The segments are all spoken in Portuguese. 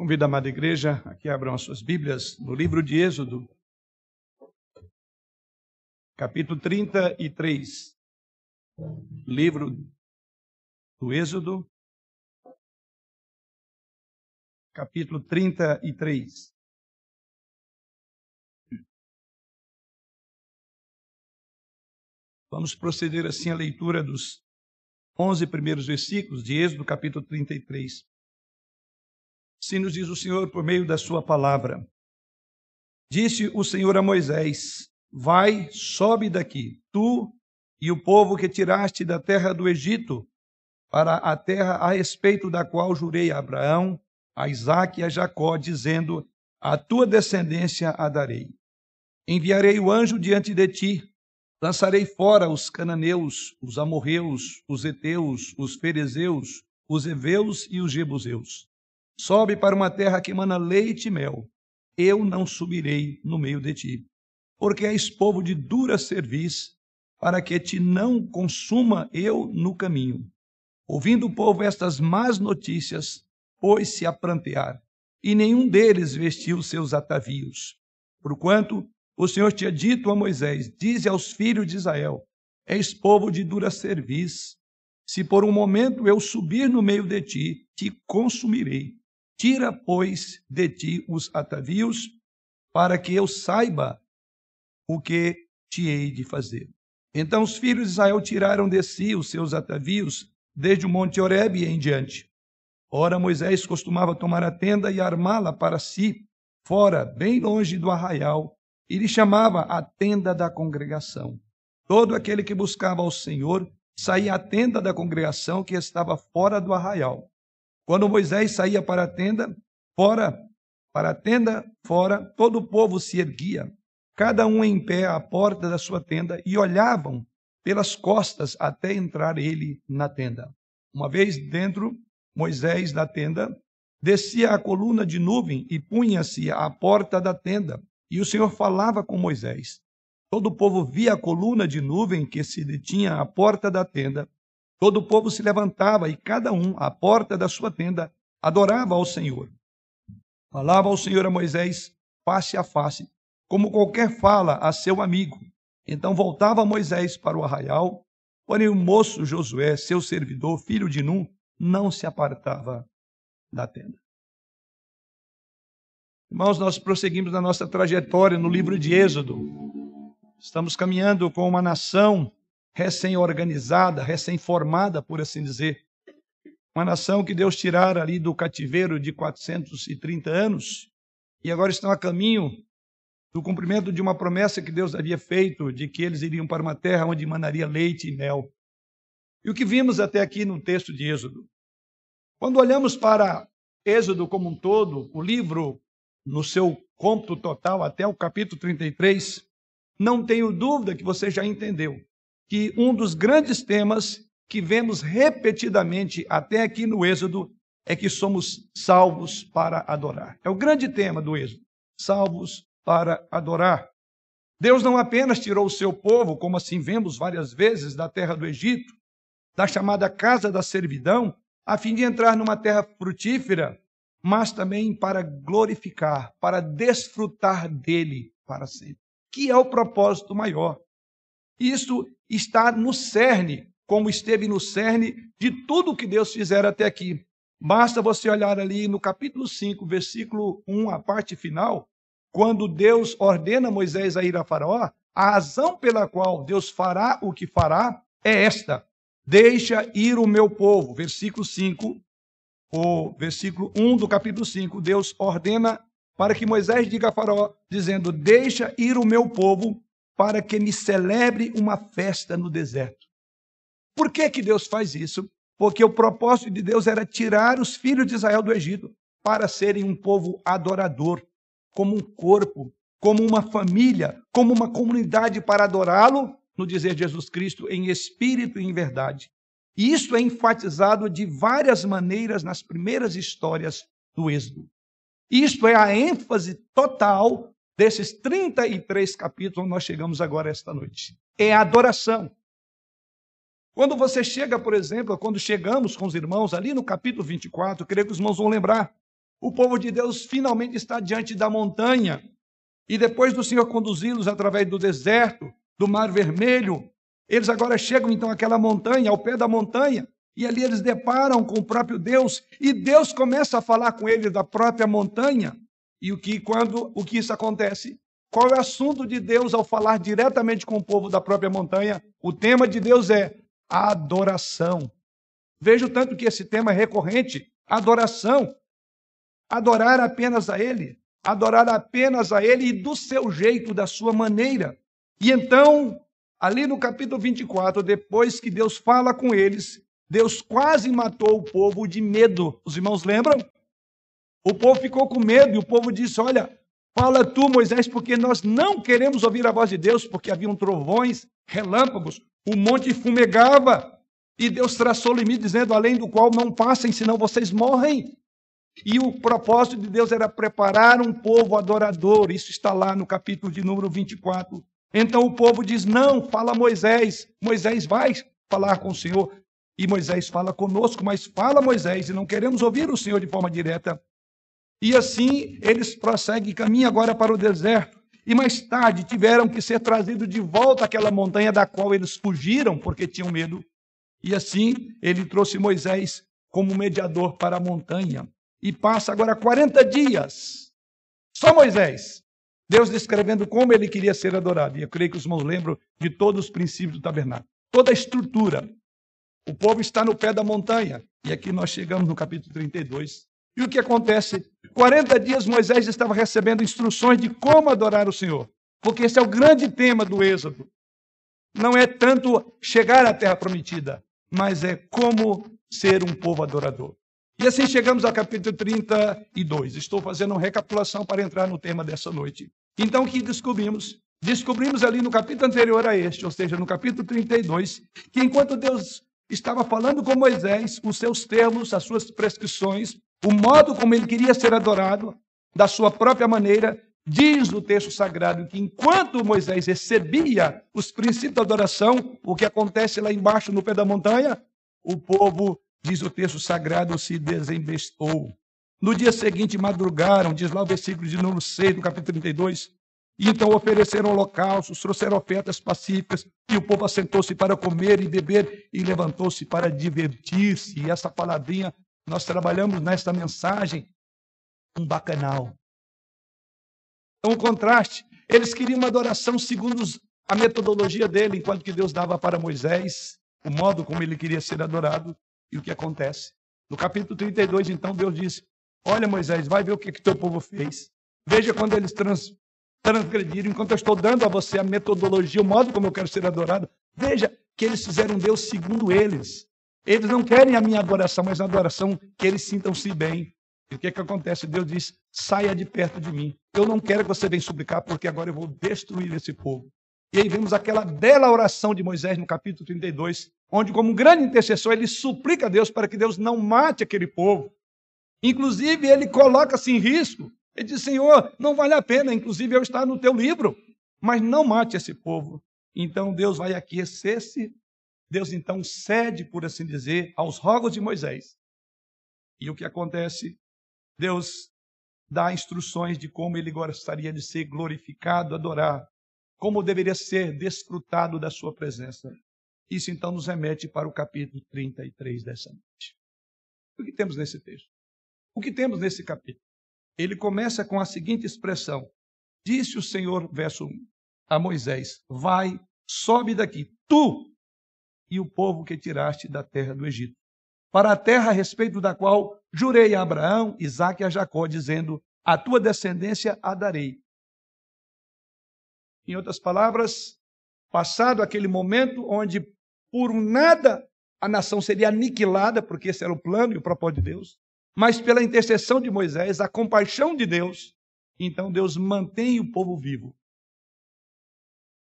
Convido a amada igreja a que abram as suas Bíblias no livro de Êxodo, capítulo 33. Livro do Êxodo, capítulo 33. Vamos proceder assim à leitura dos 11 primeiros versículos de Êxodo, capítulo 33. Assim nos diz o Senhor por meio da sua palavra. Disse o Senhor a Moisés: Vai, sobe daqui, tu e o povo que tiraste da terra do Egito, para a terra a respeito da qual jurei a Abraão, a Isaque e a Jacó, dizendo: A tua descendência a darei. Enviarei o anjo diante de ti, lançarei fora os cananeus, os amorreus, os heteus, os ferezeus, os heveus e os jebuseus. Sobe para uma terra que mana leite e mel. Eu não subirei no meio de ti, porque és povo de dura cerviz, para que te não consuma eu no caminho. Ouvindo o povo estas más notícias, pôs-se a prantear, e nenhum deles vestiu seus atavios. Porquanto o Senhor tinha dito a Moisés: Dize aos filhos de Israel: És povo de dura cerviz. Se por um momento eu subir no meio de ti, te consumirei. Tira, pois, de ti os atavios, para que eu saiba o que te hei de fazer. Então os filhos de Israel tiraram de si os seus atavios, desde o monte Horebe em diante. Ora, Moisés costumava tomar a tenda e armá-la para si, fora, bem longe do arraial, e lhe chamava a tenda da congregação. Todo aquele que buscava ao Senhor saía à tenda da congregação que estava fora do arraial. Quando Moisés saía para a tenda, fora, para a tenda fora, todo o povo se erguia, cada um em pé à porta da sua tenda, e olhavam pelas costas até entrar ele na tenda. Uma vez dentro, Moisés da tenda, descia a coluna de nuvem e punha-se à porta da tenda, e o Senhor falava com Moisés. Todo o povo via a coluna de nuvem que se detinha à porta da tenda, Todo o povo se levantava e cada um, à porta da sua tenda, adorava ao Senhor. Falava ao Senhor a Moisés face a face, como qualquer fala a seu amigo. Então voltava Moisés para o arraial, porém o moço Josué, seu servidor, filho de Num, não se apartava da tenda. Irmãos, nós prosseguimos na nossa trajetória no livro de Êxodo. Estamos caminhando com uma nação recém-organizada, recém-formada, por assim dizer. Uma nação que Deus tirara ali do cativeiro de 430 anos e agora estão a caminho do cumprimento de uma promessa que Deus havia feito de que eles iriam para uma terra onde manaria leite e mel. E o que vimos até aqui no texto de Êxodo? Quando olhamos para Êxodo como um todo, o livro no seu cômputo total até o capítulo 33, não tenho dúvida que você já entendeu que um dos grandes temas que vemos repetidamente até aqui no Êxodo é que somos salvos para adorar. É o grande tema do Êxodo: salvos para adorar. Deus não apenas tirou o seu povo, como assim vemos várias vezes, da terra do Egito, da chamada casa da servidão, a fim de entrar numa terra frutífera, mas também para glorificar, para desfrutar dele para sempre, que é o propósito maior. Isso está no cerne, como esteve no cerne de tudo que Deus fizer até aqui. Basta você olhar ali no capítulo 5, versículo 1, a parte final, quando Deus ordena Moisés a ir a Faraó, a razão pela qual Deus fará o que fará é esta: deixa ir o meu povo. Versículo 5, o versículo 1 do capítulo 5, Deus ordena para que Moisés diga a Faraó, dizendo: Deixa ir o meu povo para que me celebre uma festa no deserto. Por que, que Deus faz isso? Porque o propósito de Deus era tirar os filhos de Israel do Egito para serem um povo adorador, como um corpo, como uma família, como uma comunidade para adorá-lo, no dizer Jesus Cristo, em espírito e em verdade. E isso é enfatizado de várias maneiras nas primeiras histórias do Êxodo. Isto é a ênfase total desses 33 capítulos nós chegamos agora esta noite. É a adoração. Quando você chega, por exemplo, quando chegamos com os irmãos ali no capítulo 24, creio que os irmãos vão lembrar. o povo de Deus finalmente está diante da montanha. E depois do Senhor conduzi-los através do deserto, do Mar Vermelho, eles agora chegam então àquela montanha, ao pé da montanha, e ali eles deparam com o próprio Deus, e Deus começa a falar com eles da própria montanha. E o que quando o que isso acontece? Qual é o assunto de Deus ao falar diretamente com o povo da própria montanha? O tema de Deus é adoração. Veja o tanto que esse tema é recorrente, adoração. Adorar apenas a ele, adorar apenas a ele e do seu jeito, da sua maneira. E então, ali no capítulo 24, depois que Deus fala com eles, Deus quase matou o povo de medo. Os irmãos lembram? O povo ficou com medo e o povo disse: Olha, fala tu, Moisés, porque nós não queremos ouvir a voz de Deus, porque haviam trovões, relâmpagos, o monte fumegava. E Deus traçou limite, dizendo: Além do qual não passem, senão vocês morrem. E o propósito de Deus era preparar um povo adorador. Isso está lá no capítulo de número 24. Então o povo diz: Não, fala Moisés. Moisés vai falar com o Senhor. E Moisés fala conosco, mas fala Moisés, e não queremos ouvir o Senhor de forma direta. E assim eles prosseguem caminham agora para o deserto. E mais tarde tiveram que ser trazidos de volta àquela montanha da qual eles fugiram porque tinham medo. E assim ele trouxe Moisés como mediador para a montanha. E passa agora 40 dias. Só Moisés. Deus descrevendo como ele queria ser adorado. E eu creio que os irmãos lembram de todos os princípios do tabernáculo. Toda a estrutura. O povo está no pé da montanha. E aqui nós chegamos no capítulo 32. E o que acontece? 40 dias Moisés estava recebendo instruções de como adorar o Senhor. Porque esse é o grande tema do Êxodo. Não é tanto chegar à terra prometida, mas é como ser um povo adorador. E assim chegamos ao capítulo 32. Estou fazendo uma recapitulação para entrar no tema dessa noite. Então, o que descobrimos? Descobrimos ali no capítulo anterior a este, ou seja, no capítulo 32, que enquanto Deus estava falando com Moisés os seus termos, as suas prescrições, o modo como ele queria ser adorado, da sua própria maneira, diz o texto sagrado que enquanto Moisés recebia os princípios da adoração, o que acontece lá embaixo no pé da montanha, o povo, diz o texto sagrado, se desembestou. No dia seguinte madrugaram, diz lá o versículo de número 6 do capítulo 32, e então ofereceram holocaustos, trouxeram ofertas pacíficas, e o povo assentou-se para comer e beber, e levantou-se para divertir-se. E essa palavrinha, nós trabalhamos nesta mensagem, um bacanal. Então, o contraste, eles queriam uma adoração segundo a metodologia dele, enquanto que Deus dava para Moisés o modo como ele queria ser adorado. E o que acontece? No capítulo 32, então, Deus disse: Olha, Moisés, vai ver o que, que teu povo fez. Veja quando eles trans, transgrediram, enquanto eu estou dando a você a metodologia, o modo como eu quero ser adorado. Veja que eles fizeram Deus segundo eles. Eles não querem a minha adoração, mas a adoração que eles sintam-se bem. E o que, é que acontece? Deus diz: saia de perto de mim. Eu não quero que você venha suplicar, porque agora eu vou destruir esse povo. E aí vemos aquela bela oração de Moisés no capítulo 32, onde, como um grande intercessor, ele suplica a Deus para que Deus não mate aquele povo. Inclusive, ele coloca-se em risco ele diz: Senhor, não vale a pena, inclusive eu estar no teu livro, mas não mate esse povo. Então Deus vai aquecer-se, Deus então cede, por assim dizer, aos rogos de Moisés. E o que acontece? Deus dá instruções de como ele gostaria de ser glorificado, adorado, como deveria ser desfrutado da sua presença. Isso então nos remete para o capítulo 33 dessa noite. O que temos nesse texto? O que temos nesse capítulo? ele começa com a seguinte expressão: Disse o Senhor, verso 1, a Moisés: Vai, sobe daqui, tu e o povo que tiraste da terra do Egito, para a terra a respeito da qual jurei a Abraão, Isaque e a Jacó, dizendo: A tua descendência a darei. Em outras palavras, passado aquele momento onde por nada a nação seria aniquilada, porque esse era o plano e o propósito de Deus, mas pela intercessão de Moisés, a compaixão de Deus, então Deus mantém o povo vivo.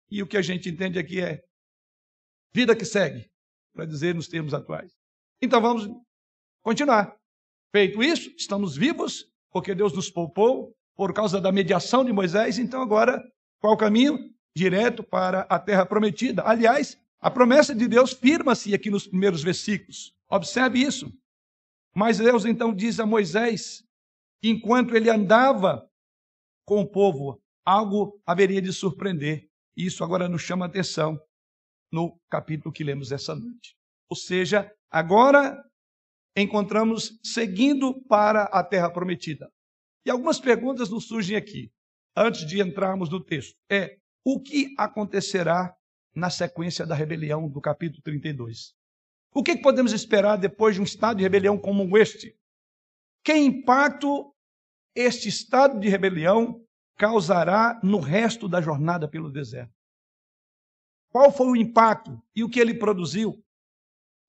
E o que a gente entende aqui é vida que segue, para dizer nos termos atuais. Então vamos continuar. Feito isso, estamos vivos, porque Deus nos poupou por causa da mediação de Moisés. Então agora, qual o caminho? Direto para a terra prometida. Aliás, a promessa de Deus firma-se aqui nos primeiros versículos. Observe isso. Mas Deus então diz a Moisés enquanto ele andava com o povo, algo haveria de surpreender. Isso agora nos chama a atenção no capítulo que lemos essa noite. Ou seja, agora encontramos seguindo para a terra prometida. E algumas perguntas nos surgem aqui, antes de entrarmos no texto. É, o que acontecerá na sequência da rebelião do capítulo 32? O que podemos esperar depois de um estado de rebelião como este? Que impacto este estado de rebelião causará no resto da jornada pelo deserto? Qual foi o impacto e o que ele produziu?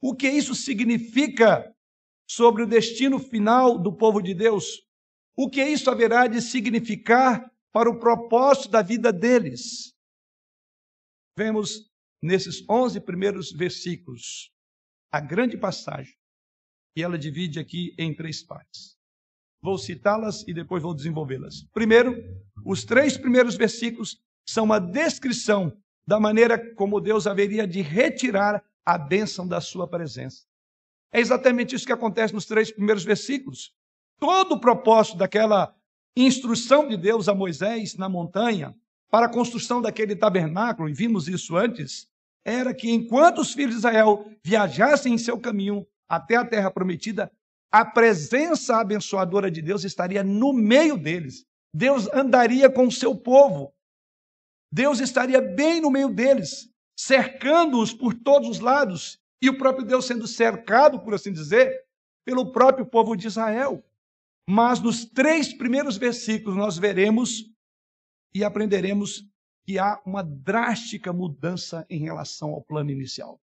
O que isso significa sobre o destino final do povo de Deus? O que isso haverá de significar para o propósito da vida deles? Vemos nesses 11 primeiros versículos a grande passagem e ela divide aqui em três partes. Vou citá-las e depois vou desenvolvê-las. Primeiro, os três primeiros versículos são uma descrição da maneira como Deus haveria de retirar a bênção da sua presença. É exatamente isso que acontece nos três primeiros versículos. Todo o propósito daquela instrução de Deus a Moisés na montanha para a construção daquele tabernáculo, e vimos isso antes, era que enquanto os filhos de Israel viajassem em seu caminho até a terra prometida, a presença abençoadora de Deus estaria no meio deles. Deus andaria com o seu povo. Deus estaria bem no meio deles, cercando-os por todos os lados, e o próprio Deus sendo cercado, por assim dizer, pelo próprio povo de Israel. Mas nos três primeiros versículos nós veremos e aprenderemos que há uma drástica mudança em relação ao plano inicial.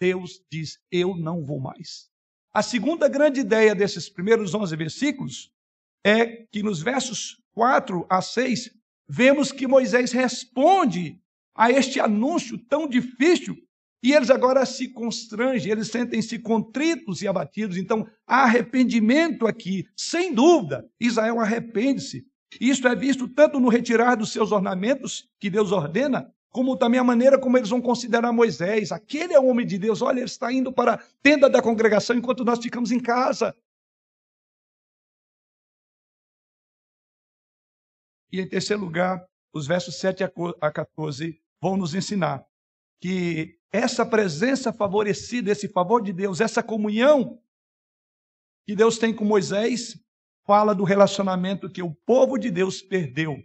Deus diz: Eu não vou mais. A segunda grande ideia desses primeiros 11 versículos é que nos versos 4 a 6, vemos que Moisés responde a este anúncio tão difícil e eles agora se constrangem, eles sentem-se contritos e abatidos. Então, há arrependimento aqui, sem dúvida. Israel arrepende-se. Isso é visto tanto no retirar dos seus ornamentos, que Deus ordena, como também a maneira como eles vão considerar Moisés. Aquele é o homem de Deus. Olha, ele está indo para a tenda da congregação enquanto nós ficamos em casa. E em terceiro lugar, os versos 7 a 14 vão nos ensinar que essa presença favorecida, esse favor de Deus, essa comunhão que Deus tem com Moisés, fala do relacionamento que o povo de Deus perdeu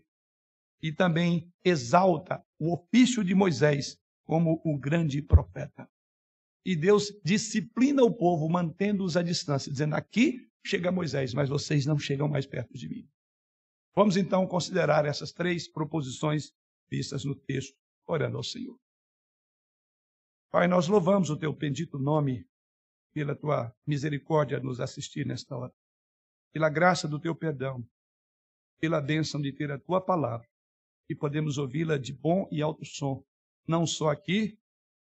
e também exalta o ofício de Moisés como o grande profeta. E Deus disciplina o povo, mantendo-os à distância, dizendo: aqui chega Moisés, mas vocês não chegam mais perto de mim. Vamos então considerar essas três proposições vistas no texto, orando ao Senhor. Pai, nós louvamos o teu bendito nome pela tua misericórdia nos assistir nesta hora, pela graça do teu perdão, pela bênção de ter a tua palavra e podemos ouvi-la de bom e alto som, não só aqui,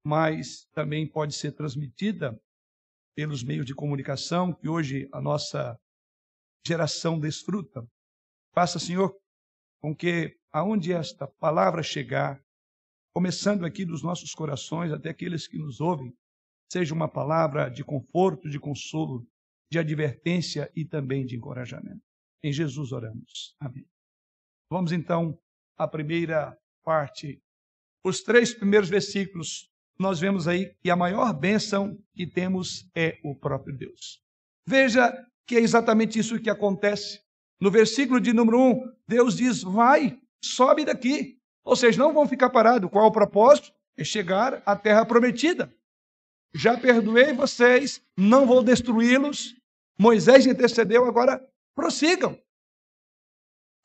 mas também pode ser transmitida pelos meios de comunicação que hoje a nossa geração desfruta. Faça, Senhor, com que aonde esta palavra chegar, começando aqui dos nossos corações até aqueles que nos ouvem, seja uma palavra de conforto, de consolo, de advertência e também de encorajamento. Em Jesus oramos. Amém. Vamos então à primeira parte. Os três primeiros versículos, nós vemos aí que a maior bênção que temos é o próprio Deus. Veja que é exatamente isso que acontece. No versículo de número 1, Deus diz: vai, sobe daqui. Ou seja, não vão ficar parados. Qual o propósito? É chegar à terra prometida. Já perdoei vocês, não vou destruí-los. Moisés intercedeu, agora prossigam.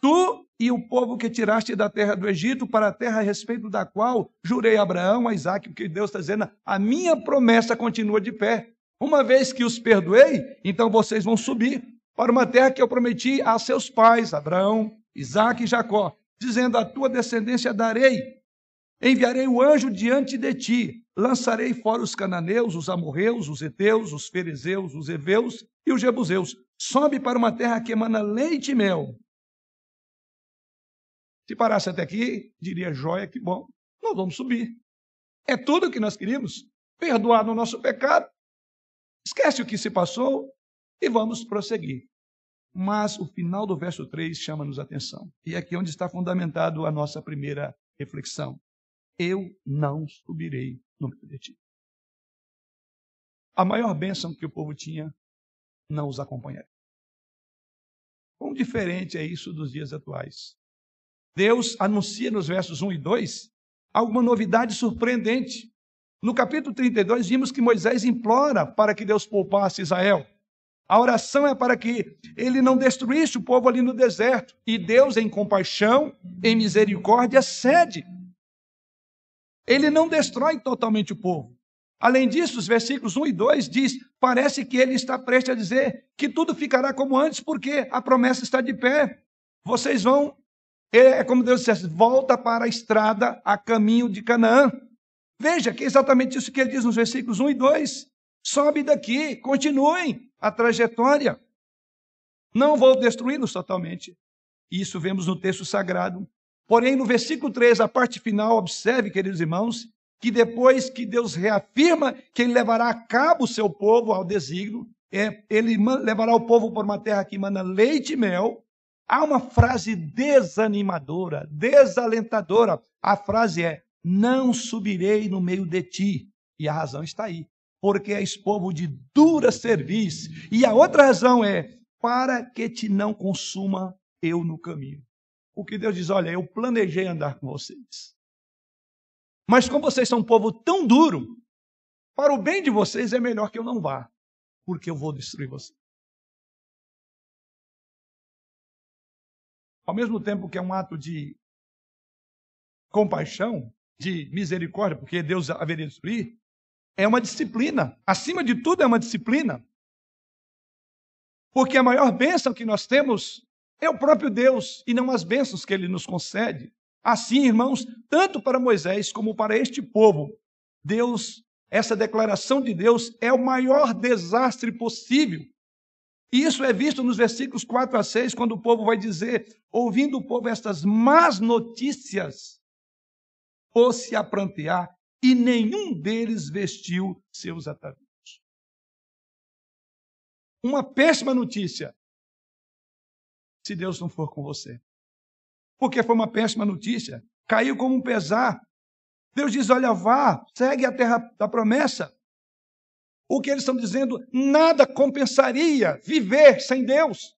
Tu e o povo que tiraste da terra do Egito para a terra a respeito da qual jurei a Abraão, a Isaac, porque Deus está dizendo, a minha promessa continua de pé. Uma vez que os perdoei, então vocês vão subir para uma terra que eu prometi a seus pais, Abraão, Isaac e Jacó, dizendo: A tua descendência darei. Enviarei o anjo diante de ti, lançarei fora os cananeus, os amorreus, os heteus, os fariseus, os heveus e os jebuseus. Sobe para uma terra que emana leite e mel. Se parasse até aqui, diria joia, que bom, nós vamos subir. É tudo o que nós queríamos, perdoar no nosso pecado. Esquece o que se passou, e vamos prosseguir. Mas o final do verso 3 chama-nos atenção. E é aqui onde está fundamentado a nossa primeira reflexão. Eu não subirei no meio de ti. A maior bênção que o povo tinha não os acompanharia. Quão diferente é isso dos dias atuais? Deus anuncia nos versos 1 e 2 alguma novidade surpreendente. No capítulo 32, vimos que Moisés implora para que Deus poupasse Israel. A oração é para que ele não destruísse o povo ali no deserto. E Deus, em compaixão, em misericórdia, cede. Ele não destrói totalmente o povo. Além disso, os versículos 1 e 2 diz: parece que ele está prestes a dizer que tudo ficará como antes, porque a promessa está de pé. Vocês vão, é, é como Deus dissesse, volta para a estrada a caminho de Canaã. Veja que é exatamente isso que ele diz nos versículos 1 e 2. Sobe daqui, continuem a trajetória. Não vou destruí-los totalmente. Isso vemos no texto sagrado. Porém, no versículo 3, a parte final, observe, queridos irmãos, que depois que Deus reafirma que ele levará a cabo o seu povo ao desígnio, é, ele levará o povo por uma terra que manda leite e mel, há uma frase desanimadora, desalentadora. A frase é: Não subirei no meio de ti. E a razão está aí porque és povo de dura serviço. E a outra razão é para que te não consuma eu no caminho. O que Deus diz, olha, eu planejei andar com vocês. Mas como vocês são um povo tão duro, para o bem de vocês é melhor que eu não vá, porque eu vou destruir vocês. Ao mesmo tempo que é um ato de compaixão, de misericórdia, porque Deus haveria de destruir, é uma disciplina. Acima de tudo, é uma disciplina. Porque a maior bênção que nós temos é o próprio Deus e não as bênçãos que ele nos concede. Assim, irmãos, tanto para Moisés como para este povo, Deus, essa declaração de Deus é o maior desastre possível. E isso é visto nos versículos 4 a 6, quando o povo vai dizer: ouvindo o povo estas más notícias, pôs-se a prantear e nenhum deles vestiu seus atavios. Uma péssima notícia, se Deus não for com você. Porque foi uma péssima notícia, caiu como um pesar. Deus diz: olha, vá, segue a terra da promessa. O que eles estão dizendo, nada compensaria viver sem Deus.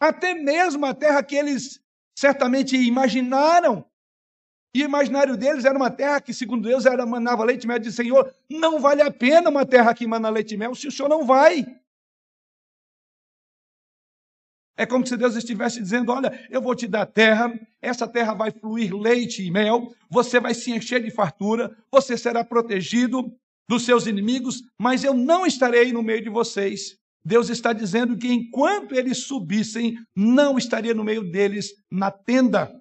Até mesmo a terra que eles certamente imaginaram e o imaginário deles era uma terra que, segundo Deus, era manava leite e mel. Diz, Senhor, não vale a pena uma terra que mana leite e mel se o Senhor não vai. É como se Deus estivesse dizendo: Olha, eu vou te dar terra, essa terra vai fluir leite e mel, você vai se encher de fartura, você será protegido dos seus inimigos, mas eu não estarei no meio de vocês. Deus está dizendo que enquanto eles subissem, não estaria no meio deles na tenda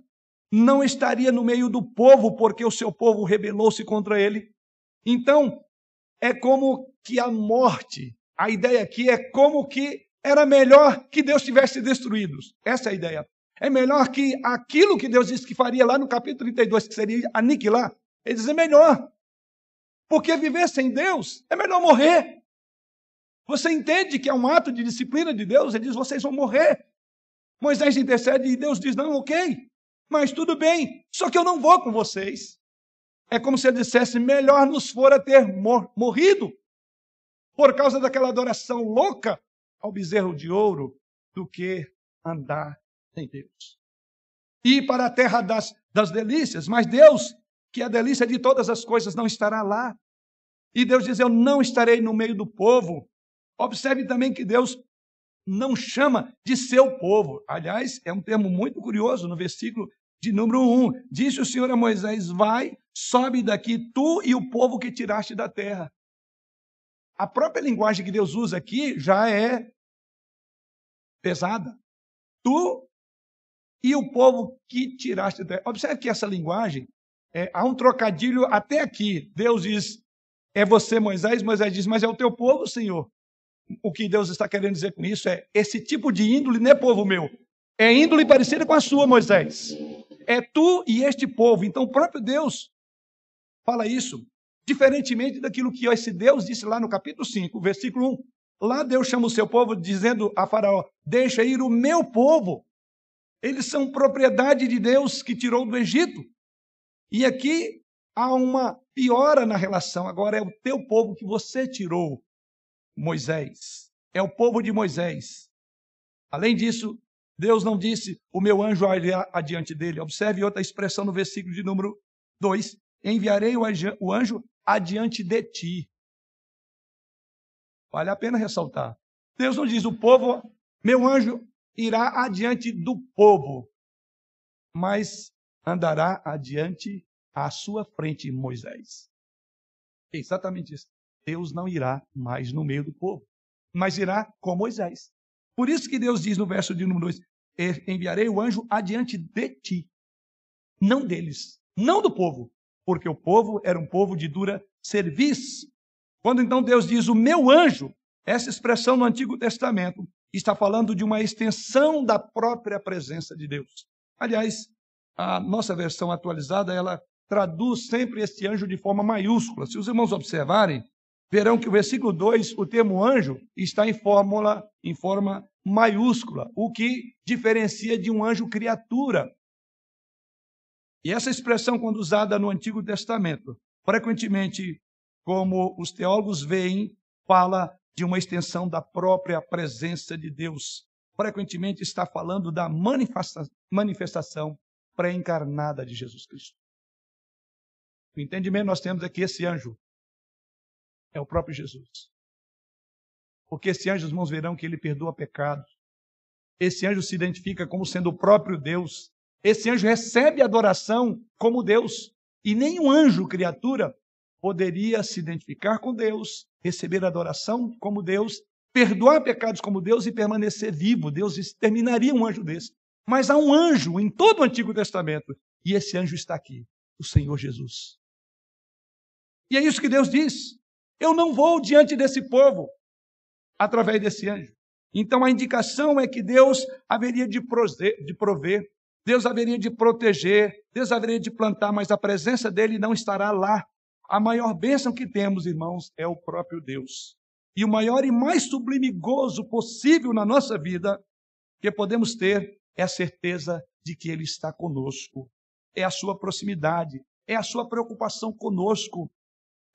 não estaria no meio do povo, porque o seu povo rebelou-se contra ele. Então, é como que a morte, a ideia aqui é como que era melhor que Deus tivesse destruído. Essa é a ideia. É melhor que aquilo que Deus disse que faria lá no capítulo 32, que seria aniquilar, ele diz: é melhor. Porque viver sem Deus é melhor morrer. Você entende que é um ato de disciplina de Deus? Ele diz: vocês vão morrer. Moisés intercede e Deus diz: não, ok, mas tudo bem, só que eu não vou com vocês. É como se ele dissesse: melhor nos fora ter mor morrido por causa daquela adoração louca ao bezerro de ouro do que andar em Deus. Ir para a terra das, das delícias, mas Deus, que é a delícia de todas as coisas, não estará lá. E Deus diz: Eu não estarei no meio do povo. Observe também que Deus não chama de seu povo. Aliás, é um termo muito curioso no versículo de número 1. Disse o Senhor a Moisés: Vai, sobe daqui, tu e o povo que tiraste da terra. A própria linguagem que Deus usa aqui já é pesada. Tu e o povo que tiraste da terra. Observe que essa linguagem, é, há um trocadilho até aqui. Deus diz: É você, Moisés. Moisés diz: Mas é o teu povo, Senhor o que Deus está querendo dizer com isso é: esse tipo de índole não é povo meu, é índole parecida com a sua, Moisés. É tu e este povo. Então, o próprio Deus fala isso, diferentemente daquilo que esse Deus disse lá no capítulo 5, versículo 1. Lá Deus chama o seu povo dizendo a Faraó: Deixa ir o meu povo. Eles são propriedade de Deus que tirou do Egito. E aqui há uma piora na relação. Agora é o teu povo que você tirou, Moisés. É o povo de Moisés. Além disso, Deus não disse: O meu anjo irá adiante dele. Observe outra expressão no versículo de número 2: Enviarei o anjo adiante de ti. Vale a pena ressaltar. Deus não diz: O povo, meu anjo irá adiante do povo, mas andará adiante à sua frente Moisés. É exatamente isso. Deus não irá mais no meio do povo, mas irá com Moisés. Por isso que Deus diz no verso de número 2: Enviarei o anjo adiante de ti, não deles, não do povo, porque o povo era um povo de dura serviço. Quando então Deus diz o meu anjo, essa expressão no Antigo Testamento está falando de uma extensão da própria presença de Deus. Aliás, a nossa versão atualizada, ela traduz sempre este anjo de forma maiúscula. Se os irmãos observarem, verão que o versículo 2, o termo anjo, está em fórmula, em forma maiúscula, o que diferencia de um anjo criatura. E essa expressão, quando usada no Antigo Testamento, frequentemente, como os teólogos veem, fala de uma extensão da própria presença de Deus. Frequentemente está falando da manifestação pré-encarnada de Jesus Cristo. O entendimento nós temos que esse anjo é o próprio Jesus. Porque esse anjo, os irmãos verão que ele perdoa pecados. Esse anjo se identifica como sendo o próprio Deus. Esse anjo recebe adoração como Deus. E nenhum anjo, criatura, poderia se identificar com Deus, receber adoração como Deus, perdoar pecados como Deus e permanecer vivo. Deus exterminaria um anjo desse. Mas há um anjo em todo o Antigo Testamento, e esse anjo está aqui, o Senhor Jesus. E é isso que Deus diz. Eu não vou diante desse povo através desse anjo. Então a indicação é que Deus haveria de prover, Deus haveria de proteger, Deus haveria de plantar, mas a presença dele não estará lá. A maior bênção que temos, irmãos, é o próprio Deus. E o maior e mais sublime gozo possível na nossa vida que podemos ter é a certeza de que Ele está conosco, é a sua proximidade, é a sua preocupação conosco,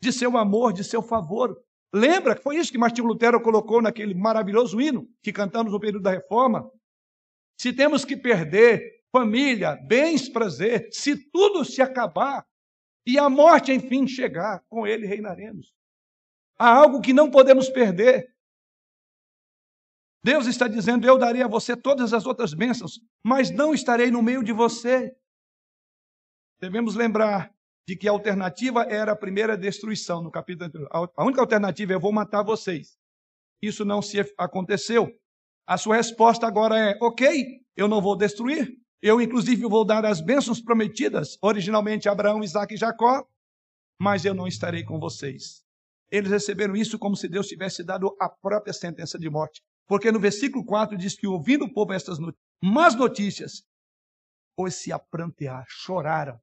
de seu amor, de seu favor. Lembra que foi isso que Martinho Lutero colocou naquele maravilhoso hino que cantamos no período da reforma? Se temos que perder família, bens, prazer, se tudo se acabar e a morte enfim chegar, com ele reinaremos. Há algo que não podemos perder. Deus está dizendo: Eu darei a você todas as outras bênçãos, mas não estarei no meio de você. Devemos lembrar de que a alternativa era a primeira destruição no capítulo anterior. A única alternativa é eu vou matar vocês. Isso não se aconteceu. A sua resposta agora é: ok, eu não vou destruir. Eu, inclusive, vou dar as bênçãos prometidas, originalmente Abraão, Isaac e Jacó, mas eu não estarei com vocês. Eles receberam isso como se Deus tivesse dado a própria sentença de morte. Porque no versículo 4 diz que, ouvindo o povo estas not más notícias, pois se aprantear, choraram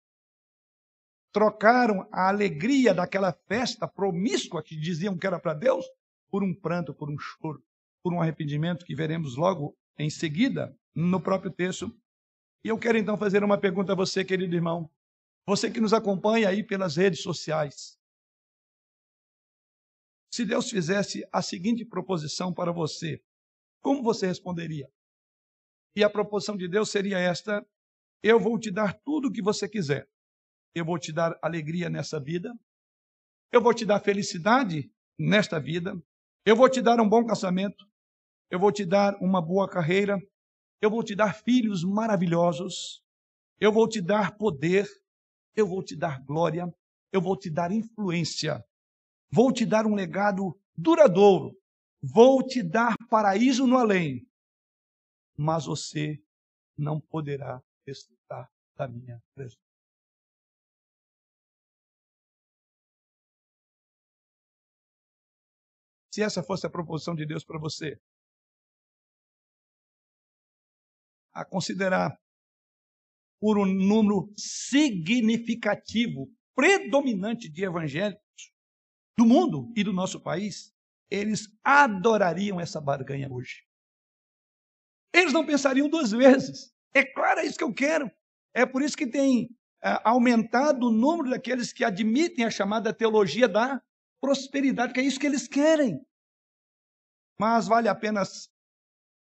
trocaram a alegria daquela festa promíscua que diziam que era para Deus por um pranto, por um choro, por um arrependimento que veremos logo em seguida no próprio texto. E eu quero então fazer uma pergunta a você, querido irmão, você que nos acompanha aí pelas redes sociais. Se Deus fizesse a seguinte proposição para você, como você responderia? E a proposição de Deus seria esta: Eu vou te dar tudo o que você quiser eu vou te dar alegria nessa vida, eu vou te dar felicidade nesta vida, eu vou te dar um bom casamento, eu vou te dar uma boa carreira, eu vou te dar filhos maravilhosos, eu vou te dar poder, eu vou te dar glória, eu vou te dar influência, vou te dar um legado duradouro, vou te dar paraíso no além, mas você não poderá desfrutar da minha presença. Se essa fosse a proposição de Deus para você. A considerar por um número significativo, predominante de evangélicos do mundo e do nosso país, eles adorariam essa barganha hoje. Eles não pensariam duas vezes. É claro, é isso que eu quero. É por isso que tem é, aumentado o número daqueles que admitem a chamada teologia da prosperidade, que é isso que eles querem. Mas vale a pena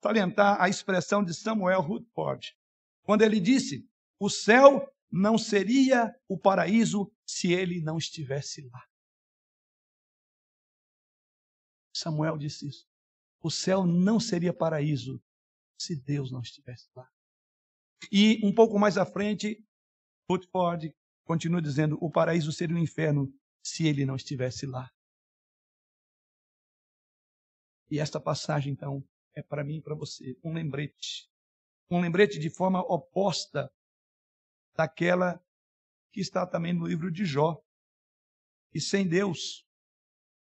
salientar a expressão de Samuel Rutherford, quando ele disse: O céu não seria o paraíso se ele não estivesse lá. Samuel disse isso. O céu não seria paraíso se Deus não estivesse lá. E um pouco mais à frente, Rutherford continua dizendo: o paraíso seria o inferno se ele não estivesse lá. E esta passagem, então, é para mim e para você um lembrete. Um lembrete de forma oposta daquela que está também no livro de Jó. E sem Deus,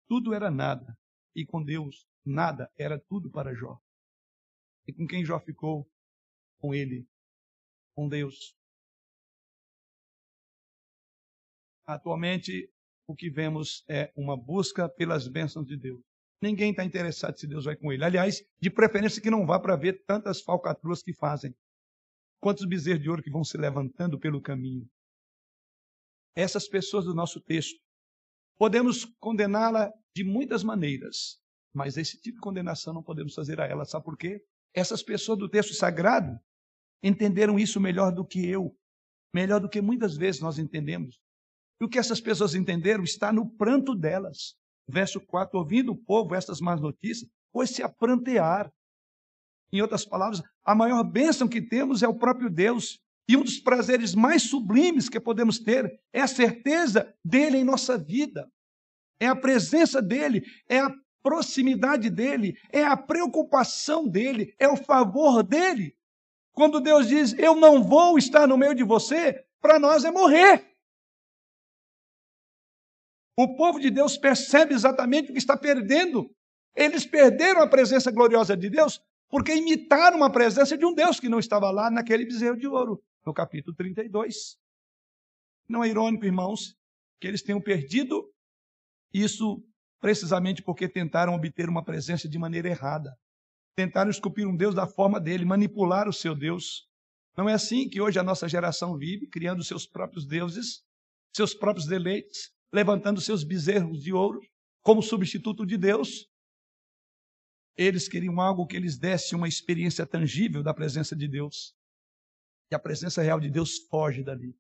tudo era nada. E com Deus, nada era tudo para Jó. E com quem Jó ficou? Com ele, com Deus. Atualmente, o que vemos é uma busca pelas bênçãos de Deus. Ninguém está interessado se Deus vai com ele. Aliás, de preferência que não vá para ver tantas falcatruas que fazem. Quantos bezerros de ouro que vão se levantando pelo caminho. Essas pessoas do nosso texto, podemos condená-la de muitas maneiras, mas esse tipo de condenação não podemos fazer a ela. Sabe por quê? Essas pessoas do texto sagrado entenderam isso melhor do que eu, melhor do que muitas vezes nós entendemos. E o que essas pessoas entenderam está no pranto delas. Verso 4: Ouvindo o povo estas más notícias, pois se aprantear. Em outras palavras, a maior bênção que temos é o próprio Deus. E um dos prazeres mais sublimes que podemos ter é a certeza dele em nossa vida. É a presença dele, é a proximidade dele, é a preocupação dele, é o favor dele. Quando Deus diz, Eu não vou estar no meio de você, para nós é morrer. O povo de Deus percebe exatamente o que está perdendo. Eles perderam a presença gloriosa de Deus porque imitaram a presença de um Deus que não estava lá naquele bezerro de ouro, no capítulo 32. Não é irônico, irmãos, que eles tenham perdido isso precisamente porque tentaram obter uma presença de maneira errada. Tentaram esculpir um Deus da forma dele, manipular o seu Deus. Não é assim que hoje a nossa geração vive, criando seus próprios deuses, seus próprios deleites, levantando seus bezerros de ouro como substituto de Deus. Eles queriam algo que lhes desse uma experiência tangível da presença de Deus. E a presença real de Deus foge dali,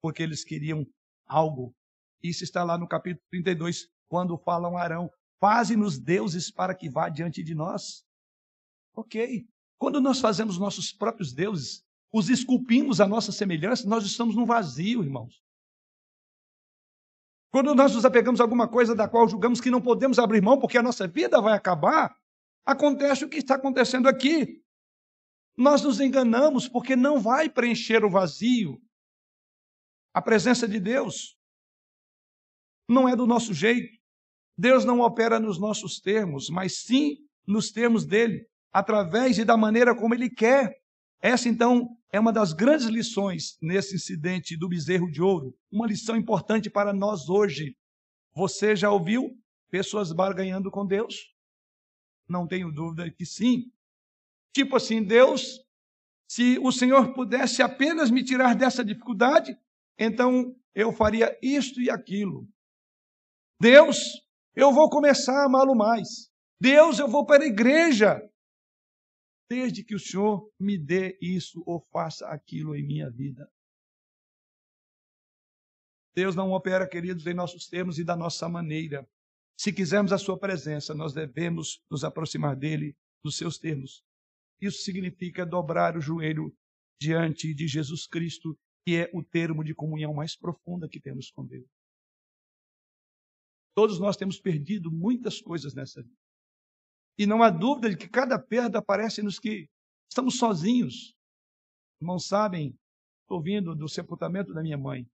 porque eles queriam algo. Isso está lá no capítulo 32, quando falam Arão, faze-nos deuses para que vá diante de nós. Ok. Quando nós fazemos nossos próprios deuses, os esculpimos à nossa semelhança, nós estamos no vazio, irmãos. Quando nós nos apegamos a alguma coisa da qual julgamos que não podemos abrir mão porque a nossa vida vai acabar, acontece o que está acontecendo aqui. Nós nos enganamos porque não vai preencher o vazio. A presença de Deus não é do nosso jeito. Deus não opera nos nossos termos, mas sim nos termos dele, através e da maneira como ele quer. Essa, então, é uma das grandes lições nesse incidente do bezerro de ouro. Uma lição importante para nós hoje. Você já ouviu pessoas barganhando com Deus? Não tenho dúvida que sim. Tipo assim, Deus, se o Senhor pudesse apenas me tirar dessa dificuldade, então eu faria isto e aquilo. Deus, eu vou começar a amá-lo mais. Deus, eu vou para a igreja. Desde que o Senhor me dê isso ou faça aquilo em minha vida. Deus não opera, queridos, em nossos termos e da nossa maneira. Se quisermos a Sua presença, nós devemos nos aproximar dele nos seus termos. Isso significa dobrar o joelho diante de Jesus Cristo, que é o termo de comunhão mais profunda que temos com Deus. Todos nós temos perdido muitas coisas nessa vida. E não há dúvida de que cada perda parece-nos que estamos sozinhos. Irmãos sabem, estou vindo do sepultamento da minha mãe.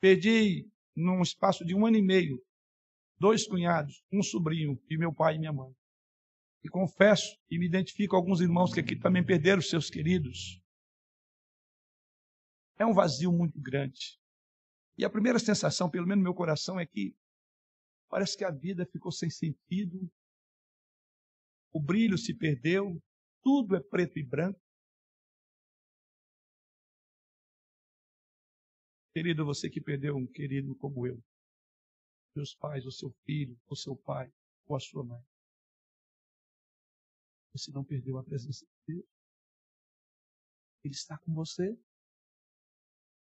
Perdi, num espaço de um ano e meio, dois cunhados, um sobrinho e meu pai e minha mãe. E confesso e me identifico com alguns irmãos que aqui também perderam seus queridos. É um vazio muito grande. E a primeira sensação, pelo menos no meu coração, é que Parece que a vida ficou sem sentido, o brilho se perdeu, tudo é preto e branco. Querido, você que perdeu um querido como eu, seus pais, o seu filho, o seu pai, ou a sua mãe, você não perdeu a presença de Deus. Ele está com você.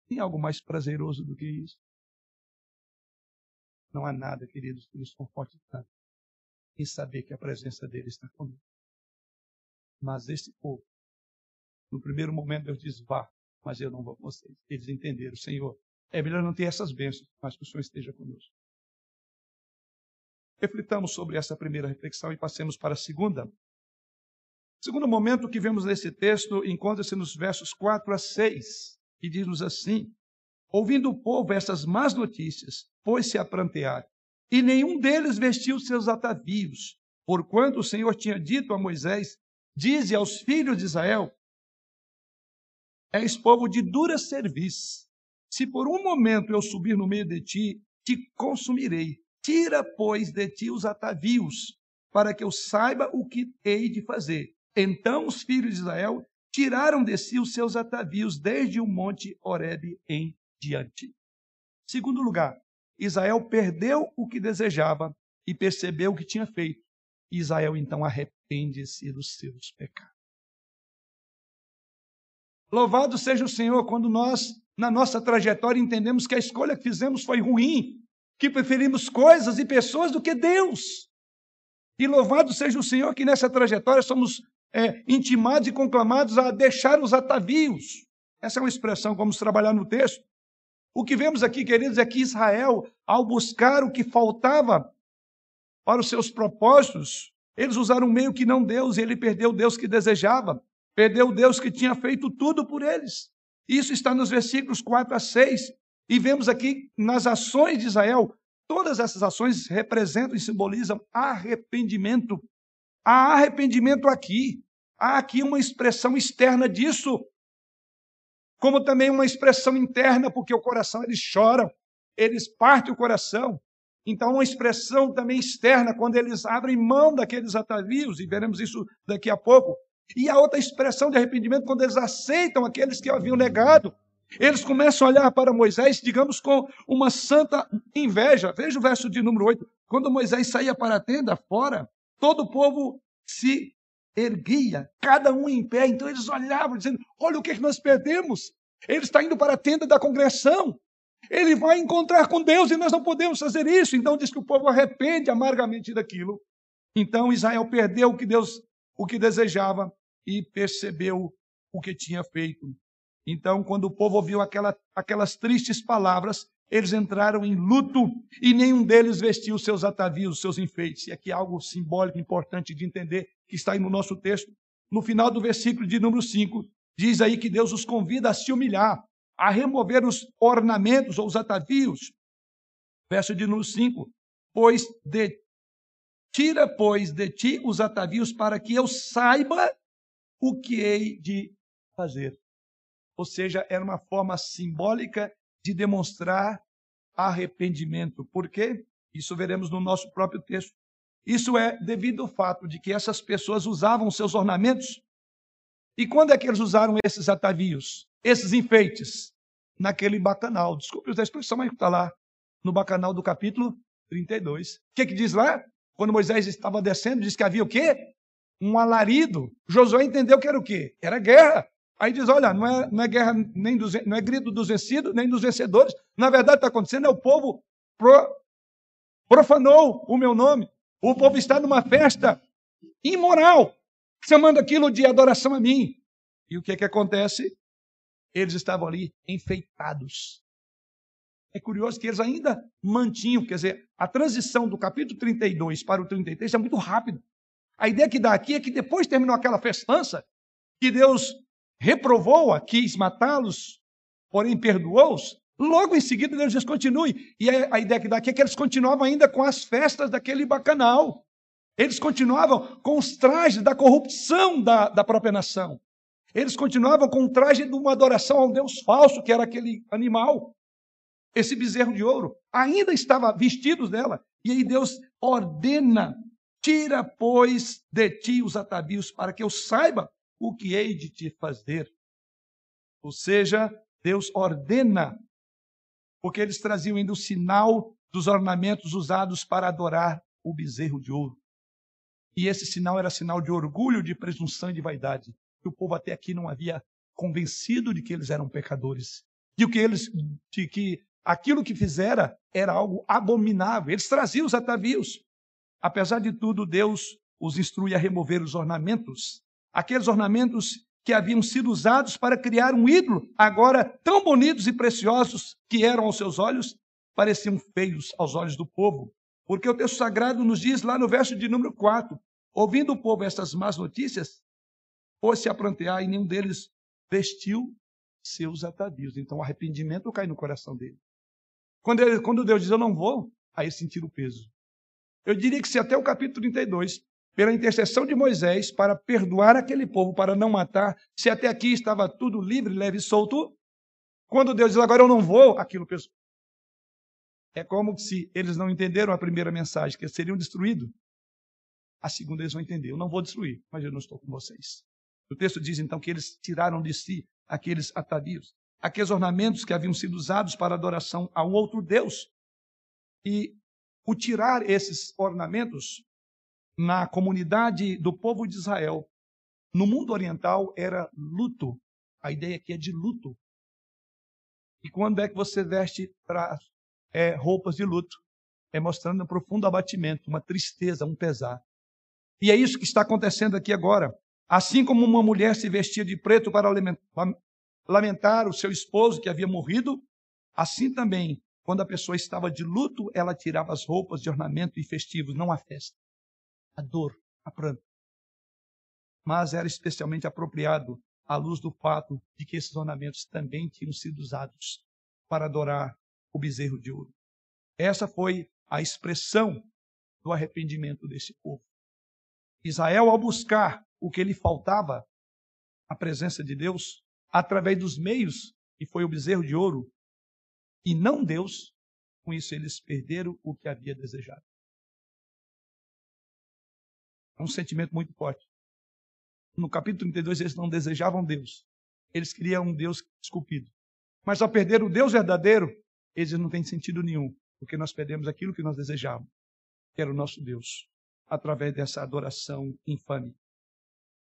Tem algo mais prazeroso do que isso? Não há nada, queridos, que nos conforte tanto em saber que a presença dele está conosco. Mas esse povo, no primeiro momento Deus diz, vá, mas eu não vou com vocês. Eles entenderam, Senhor, é melhor não ter essas bênçãos, mas que o Senhor esteja conosco. Reflitamos sobre essa primeira reflexão e passemos para a segunda. O segundo momento que vemos nesse texto encontra-se nos versos 4 a 6, e diz-nos assim: Ouvindo o povo essas más notícias, pôs-se a prantear, e nenhum deles vestiu seus atavios, porquanto o Senhor tinha dito a Moisés: Dize aos filhos de Israel: És povo de dura serviço. Se por um momento eu subir no meio de ti, te consumirei. Tira, pois, de ti os atavios, para que eu saiba o que hei de fazer. Então os filhos de Israel tiraram de si os seus atavios desde o monte Horebe em diante. Segundo lugar, Israel perdeu o que desejava e percebeu o que tinha feito. Israel então arrepende-se dos seus pecados. Louvado seja o Senhor quando nós, na nossa trajetória, entendemos que a escolha que fizemos foi ruim, que preferimos coisas e pessoas do que Deus. E louvado seja o Senhor que nessa trajetória somos é, intimados e conclamados a deixar os atavios. Essa é uma expressão, vamos trabalhar no texto. O que vemos aqui, queridos, é que Israel, ao buscar o que faltava para os seus propósitos, eles usaram um meio que não Deus e ele perdeu o Deus que desejava, perdeu o Deus que tinha feito tudo por eles. Isso está nos versículos 4 a 6. E vemos aqui nas ações de Israel, todas essas ações representam e simbolizam arrependimento. Há arrependimento aqui. Há aqui uma expressão externa disso, como também uma expressão interna, porque o coração eles choram, eles partem o coração. Então, uma expressão também externa, quando eles abrem mão daqueles atavios, e veremos isso daqui a pouco. E a outra expressão de arrependimento, quando eles aceitam aqueles que haviam negado. Eles começam a olhar para Moisés, digamos, com uma santa inveja. Veja o verso de número 8. Quando Moisés saía para a tenda fora, todo o povo se erguia, cada um em pé. Então eles olhavam, dizendo: Olha o que, que nós perdemos. Ele está indo para a tenda da congregação. Ele vai encontrar com Deus e nós não podemos fazer isso. Então diz que o povo arrepende amargamente daquilo. Então Israel perdeu o que Deus o que desejava e percebeu o que tinha feito. Então, quando o povo ouviu aquela, aquelas tristes palavras, eles entraram em luto e nenhum deles vestiu seus atavios, seus enfeites. E aqui algo simbólico importante de entender, que está aí no nosso texto. No final do versículo de número 5, diz aí que Deus os convida a se humilhar, a remover os ornamentos ou os atavios. Verso de número 5: Pois de tira, pois, de ti os atavios para que eu saiba o que hei de fazer. Ou seja, era uma forma simbólica de demonstrar arrependimento. Por quê? Isso veremos no nosso próprio texto. Isso é devido ao fato de que essas pessoas usavam seus ornamentos. E quando é que eles usaram esses atavios, esses enfeites? Naquele bacanal. Desculpe a expressão, mas está lá no bacanal do capítulo 32. O que, que diz lá? Quando Moisés estava descendo, diz que havia o quê? Um alarido. Josué entendeu que era o quê? Era guerra. Aí diz: olha, não é, não é guerra, nem dos, não é grito dos vencidos, nem dos vencedores. Na verdade, está acontecendo, é o povo pro, profanou o meu nome. O povo está numa festa imoral, chamando aquilo de adoração a mim. E o que é que acontece? Eles estavam ali enfeitados. É curioso que eles ainda mantinham, quer dizer, a transição do capítulo 32 para o 33 é muito rápida. A ideia que dá aqui é que depois terminou aquela festança, que Deus reprovou-a, quis matá-los, porém perdoou-os, logo em seguida Deus diz, continue. E a, ideia que dá aqui é que eles continuavam ainda com as festas daquele bacanal. Eles continuavam com os trajes da corrupção da, da própria nação. Eles continuavam com o traje de uma adoração ao Deus falso, que era aquele animal, esse bezerro de ouro. Ainda estava vestidos dela. E aí Deus ordena: tira, pois, de ti os atavios, para que eu saiba o que hei de te fazer. Ou seja, Deus ordena, porque eles traziam ainda o sinal dos ornamentos usados para adorar o bezerro de ouro. E esse sinal era sinal de orgulho, de presunção e de vaidade. Que o povo até aqui não havia convencido de que eles eram pecadores. De que eles, de que aquilo que fizera era algo abominável. Eles traziam os atavios. Apesar de tudo, Deus os instrui a remover os ornamentos, aqueles ornamentos que haviam sido usados para criar um ídolo, agora tão bonitos e preciosos que eram aos seus olhos, pareciam feios aos olhos do povo. Porque o texto sagrado nos diz lá no verso de número 4: ouvindo o povo essas más notícias, pôs-se a prantear e nenhum deles vestiu seus atavios. Então o arrependimento cai no coração dele. Quando, ele, quando Deus diz eu não vou, aí sentir o peso. Eu diria que se até o capítulo 32, pela intercessão de Moisés, para perdoar aquele povo, para não matar, se até aqui estava tudo livre, leve e solto, quando Deus diz agora eu não vou, aquilo pesou. É como se eles não entenderam a primeira mensagem, que seriam destruídos. A segunda eles vão entender. Eu não vou destruir, mas eu não estou com vocês. O texto diz então que eles tiraram de si aqueles atavios, aqueles ornamentos que haviam sido usados para adoração a um outro Deus. E o tirar esses ornamentos na comunidade do povo de Israel, no mundo oriental, era luto. A ideia aqui é de luto. E quando é que você veste é, roupas de luto? É mostrando um profundo abatimento, uma tristeza, um pesar. E é isso que está acontecendo aqui agora. Assim como uma mulher se vestia de preto para lamentar o seu esposo que havia morrido, assim também, quando a pessoa estava de luto, ela tirava as roupas de ornamento e festivos, não a festa, a dor, a pranto. Mas era especialmente apropriado à luz do fato de que esses ornamentos também tinham sido usados para adorar o bezerro de ouro. Essa foi a expressão do arrependimento desse povo. Israel, ao buscar o que lhe faltava, a presença de Deus, através dos meios, que foi o bezerro de ouro, e não Deus, com isso eles perderam o que havia desejado. É um sentimento muito forte. No capítulo 32, eles não desejavam Deus. Eles queriam um Deus esculpido. Mas ao perder o Deus verdadeiro, eles não têm sentido nenhum, porque nós perdemos aquilo que nós desejávamos, que era o nosso Deus através dessa adoração infame.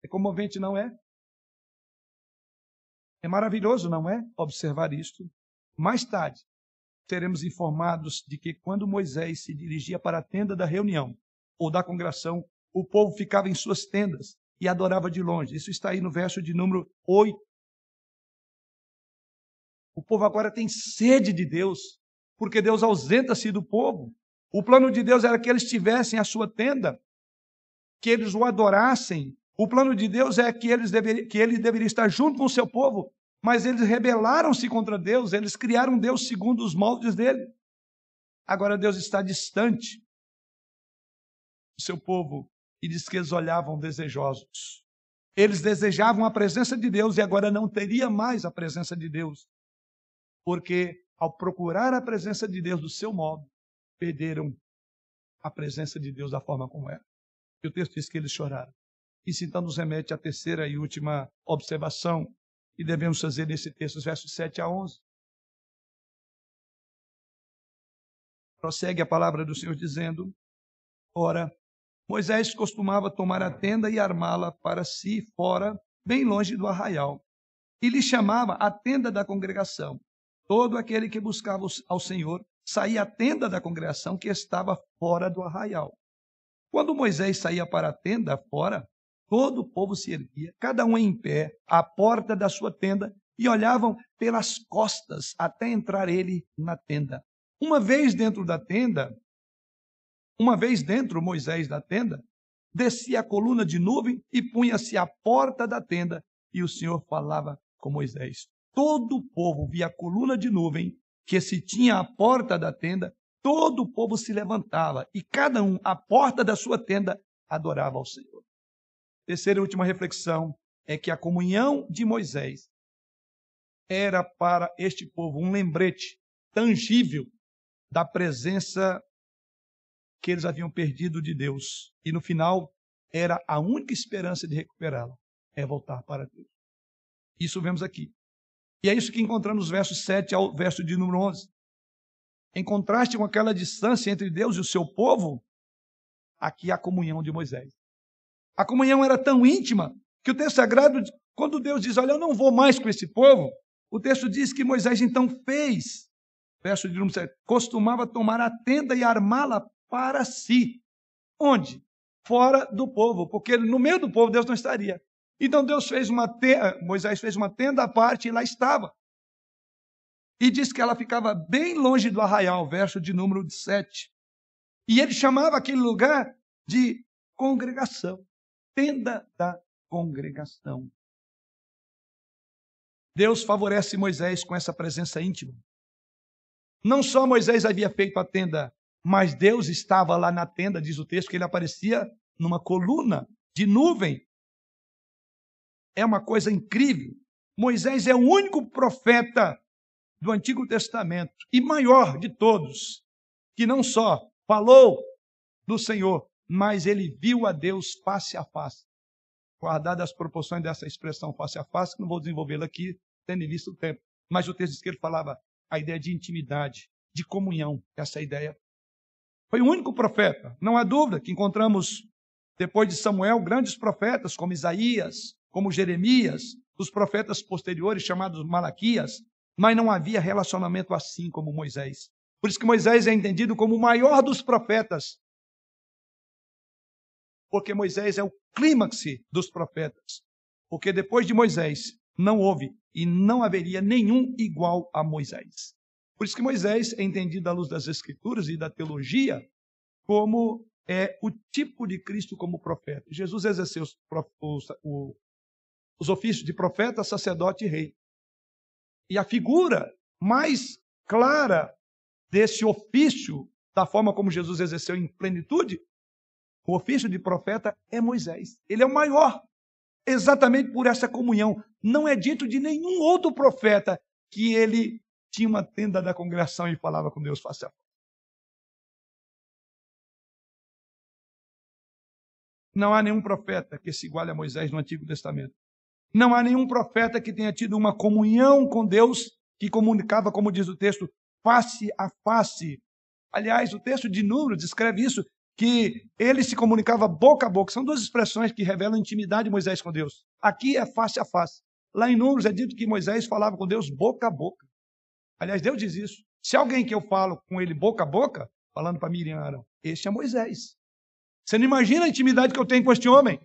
É comovente, não é? É maravilhoso, não é? Observar isto. Mais tarde, seremos informados de que quando Moisés se dirigia para a tenda da reunião ou da congregação, o povo ficava em suas tendas e adorava de longe. Isso está aí no verso de número 8. O povo agora tem sede de Deus, porque Deus ausenta-se do povo. O plano de Deus era que eles tivessem a sua tenda, que eles o adorassem. O plano de Deus é que, eles que ele deveria estar junto com o seu povo, mas eles rebelaram-se contra Deus, eles criaram Deus segundo os moldes dele. Agora Deus está distante do seu povo e diz que eles olhavam desejosos. Eles desejavam a presença de Deus e agora não teria mais a presença de Deus, porque ao procurar a presença de Deus do seu modo, perderam a presença de Deus da forma como era. E o texto diz que eles choraram. Isso então nos remete à terceira e última observação que devemos fazer nesse texto, os versos 7 a 11. Prossegue a palavra do Senhor dizendo: Ora, Moisés costumava tomar a tenda e armá-la para si fora, bem longe do arraial, e lhe chamava a tenda da congregação. Todo aquele que buscava ao Senhor saía à tenda da congregação que estava fora do arraial. Quando Moisés saía para a tenda fora, todo o povo se erguia, cada um em pé, à porta da sua tenda, e olhavam pelas costas até entrar ele na tenda. Uma vez dentro da tenda, uma vez dentro Moisés da tenda, descia a coluna de nuvem e punha-se à porta da tenda, e o Senhor falava com Moisés. Todo o povo via a coluna de nuvem que se tinha à porta da tenda, todo o povo se levantava e cada um à porta da sua tenda adorava ao Senhor. Terceira e última reflexão é que a comunhão de Moisés era para este povo um lembrete tangível da presença que eles haviam perdido de Deus. E no final, era a única esperança de recuperá-la, é voltar para Deus. Isso vemos aqui. E é isso que encontramos nos versos 7 ao verso de número 11. Em contraste com aquela distância entre Deus e o seu povo, aqui a comunhão de Moisés. A comunhão era tão íntima que o texto sagrado, quando Deus diz: Olha, eu não vou mais com esse povo, o texto diz que Moisés então fez, verso de número 7, costumava tomar a tenda e armá-la para si. Onde? Fora do povo, porque no meio do povo Deus não estaria. Então Deus fez uma tenda, Moisés fez uma tenda à parte e lá estava. E diz que ela ficava bem longe do arraial, verso de número 7. E ele chamava aquele lugar de congregação, tenda da congregação. Deus favorece Moisés com essa presença íntima. Não só Moisés havia feito a tenda, mas Deus estava lá na tenda, diz o texto, que ele aparecia numa coluna de nuvem. É uma coisa incrível. Moisés é o único profeta do Antigo Testamento e maior de todos, que não só falou do Senhor, mas ele viu a Deus face a face guardadas as proporções dessa expressão face a face, que não vou desenvolvê-la aqui, tendo visto o tempo. Mas o texto esquerdo falava a ideia de intimidade, de comunhão, essa ideia. Foi o único profeta, não há dúvida, que encontramos depois de Samuel grandes profetas como Isaías, como Jeremias, os profetas posteriores chamados Malaquias, mas não havia relacionamento assim como Moisés. Por isso que Moisés é entendido como o maior dos profetas, porque Moisés é o clímax dos profetas. Porque depois de Moisés não houve e não haveria nenhum igual a Moisés. Por isso que Moisés é entendido à luz das Escrituras e da teologia como é o tipo de Cristo como profeta. Jesus exerceu os, os, os ofícios de profeta, sacerdote e rei. E a figura mais clara desse ofício, da forma como Jesus exerceu em plenitude, o ofício de profeta é Moisés. Ele é o maior, exatamente por essa comunhão. Não é dito de nenhum outro profeta que ele tinha uma tenda da congregação e falava com Deus face a face. Não há nenhum profeta que se iguale a Moisés no Antigo Testamento. Não há nenhum profeta que tenha tido uma comunhão com Deus que comunicava, como diz o texto, face a face. Aliás, o texto de Números descreve isso que ele se comunicava boca a boca. São duas expressões que revelam a intimidade de Moisés com Deus. Aqui é face a face. Lá em Números é dito que Moisés falava com Deus boca a boca. Aliás, Deus diz isso. Se alguém que eu falo com ele boca a boca, falando para Miriam Arão, este é Moisés. Você não imagina a intimidade que eu tenho com este homem.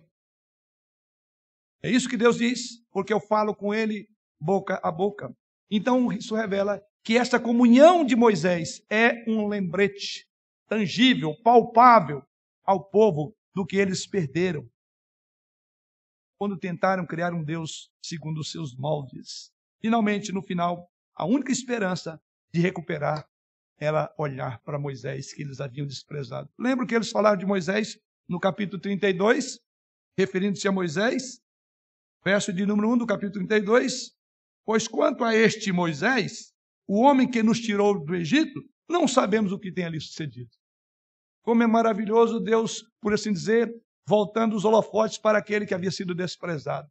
É isso que Deus diz, porque eu falo com ele boca a boca. Então, isso revela que esta comunhão de Moisés é um lembrete tangível, palpável ao povo do que eles perderam quando tentaram criar um Deus segundo os seus moldes. Finalmente, no final, a única esperança de recuperar era olhar para Moisés, que eles haviam desprezado. Lembra que eles falaram de Moisés no capítulo 32, referindo-se a Moisés? Verso de número 1 do capítulo 32. Pois quanto a este Moisés, o homem que nos tirou do Egito, não sabemos o que tem ali sucedido. Como é maravilhoso Deus, por assim dizer, voltando os holofotes para aquele que havia sido desprezado.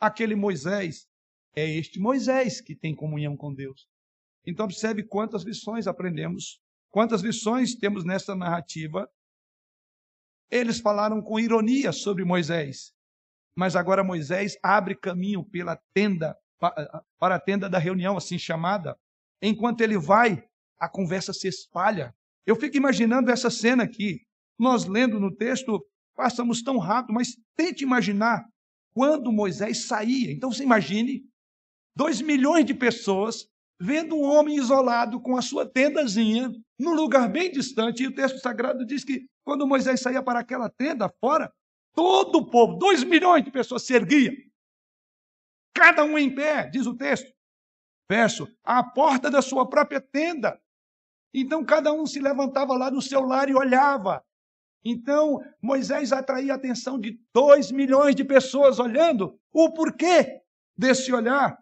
Aquele Moisés é este Moisés que tem comunhão com Deus. Então, observe quantas lições aprendemos, quantas lições temos nessa narrativa. Eles falaram com ironia sobre Moisés, mas agora Moisés abre caminho pela tenda, para a tenda da reunião, assim chamada. Enquanto ele vai, a conversa se espalha. Eu fico imaginando essa cena aqui. Nós lendo no texto, passamos tão rápido, mas tente imaginar quando Moisés saía. Então você imagine dois milhões de pessoas vendo um homem isolado com a sua tendazinha num lugar bem distante. E o texto sagrado diz que quando Moisés saía para aquela tenda fora, todo o povo, dois milhões de pessoas se erguia. Cada um em pé, diz o texto. Verso, à porta da sua própria tenda. Então cada um se levantava lá no seu lar e olhava. Então Moisés atraía a atenção de dois milhões de pessoas olhando. O porquê desse olhar?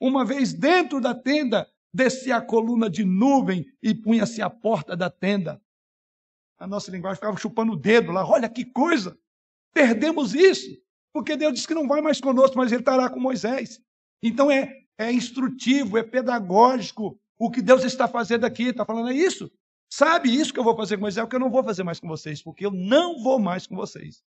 Uma vez dentro da tenda, descia a coluna de nuvem e punha-se à porta da tenda. a nossa linguagem, ficava chupando o dedo lá. Olha que coisa! Perdemos isso, porque Deus disse que não vai mais conosco, mas ele estará com Moisés. Então é, é instrutivo, é pedagógico o que Deus está fazendo aqui. Está falando é isso. Sabe isso que eu vou fazer com Moisés, é que eu não vou fazer mais com vocês, porque eu não vou mais com vocês.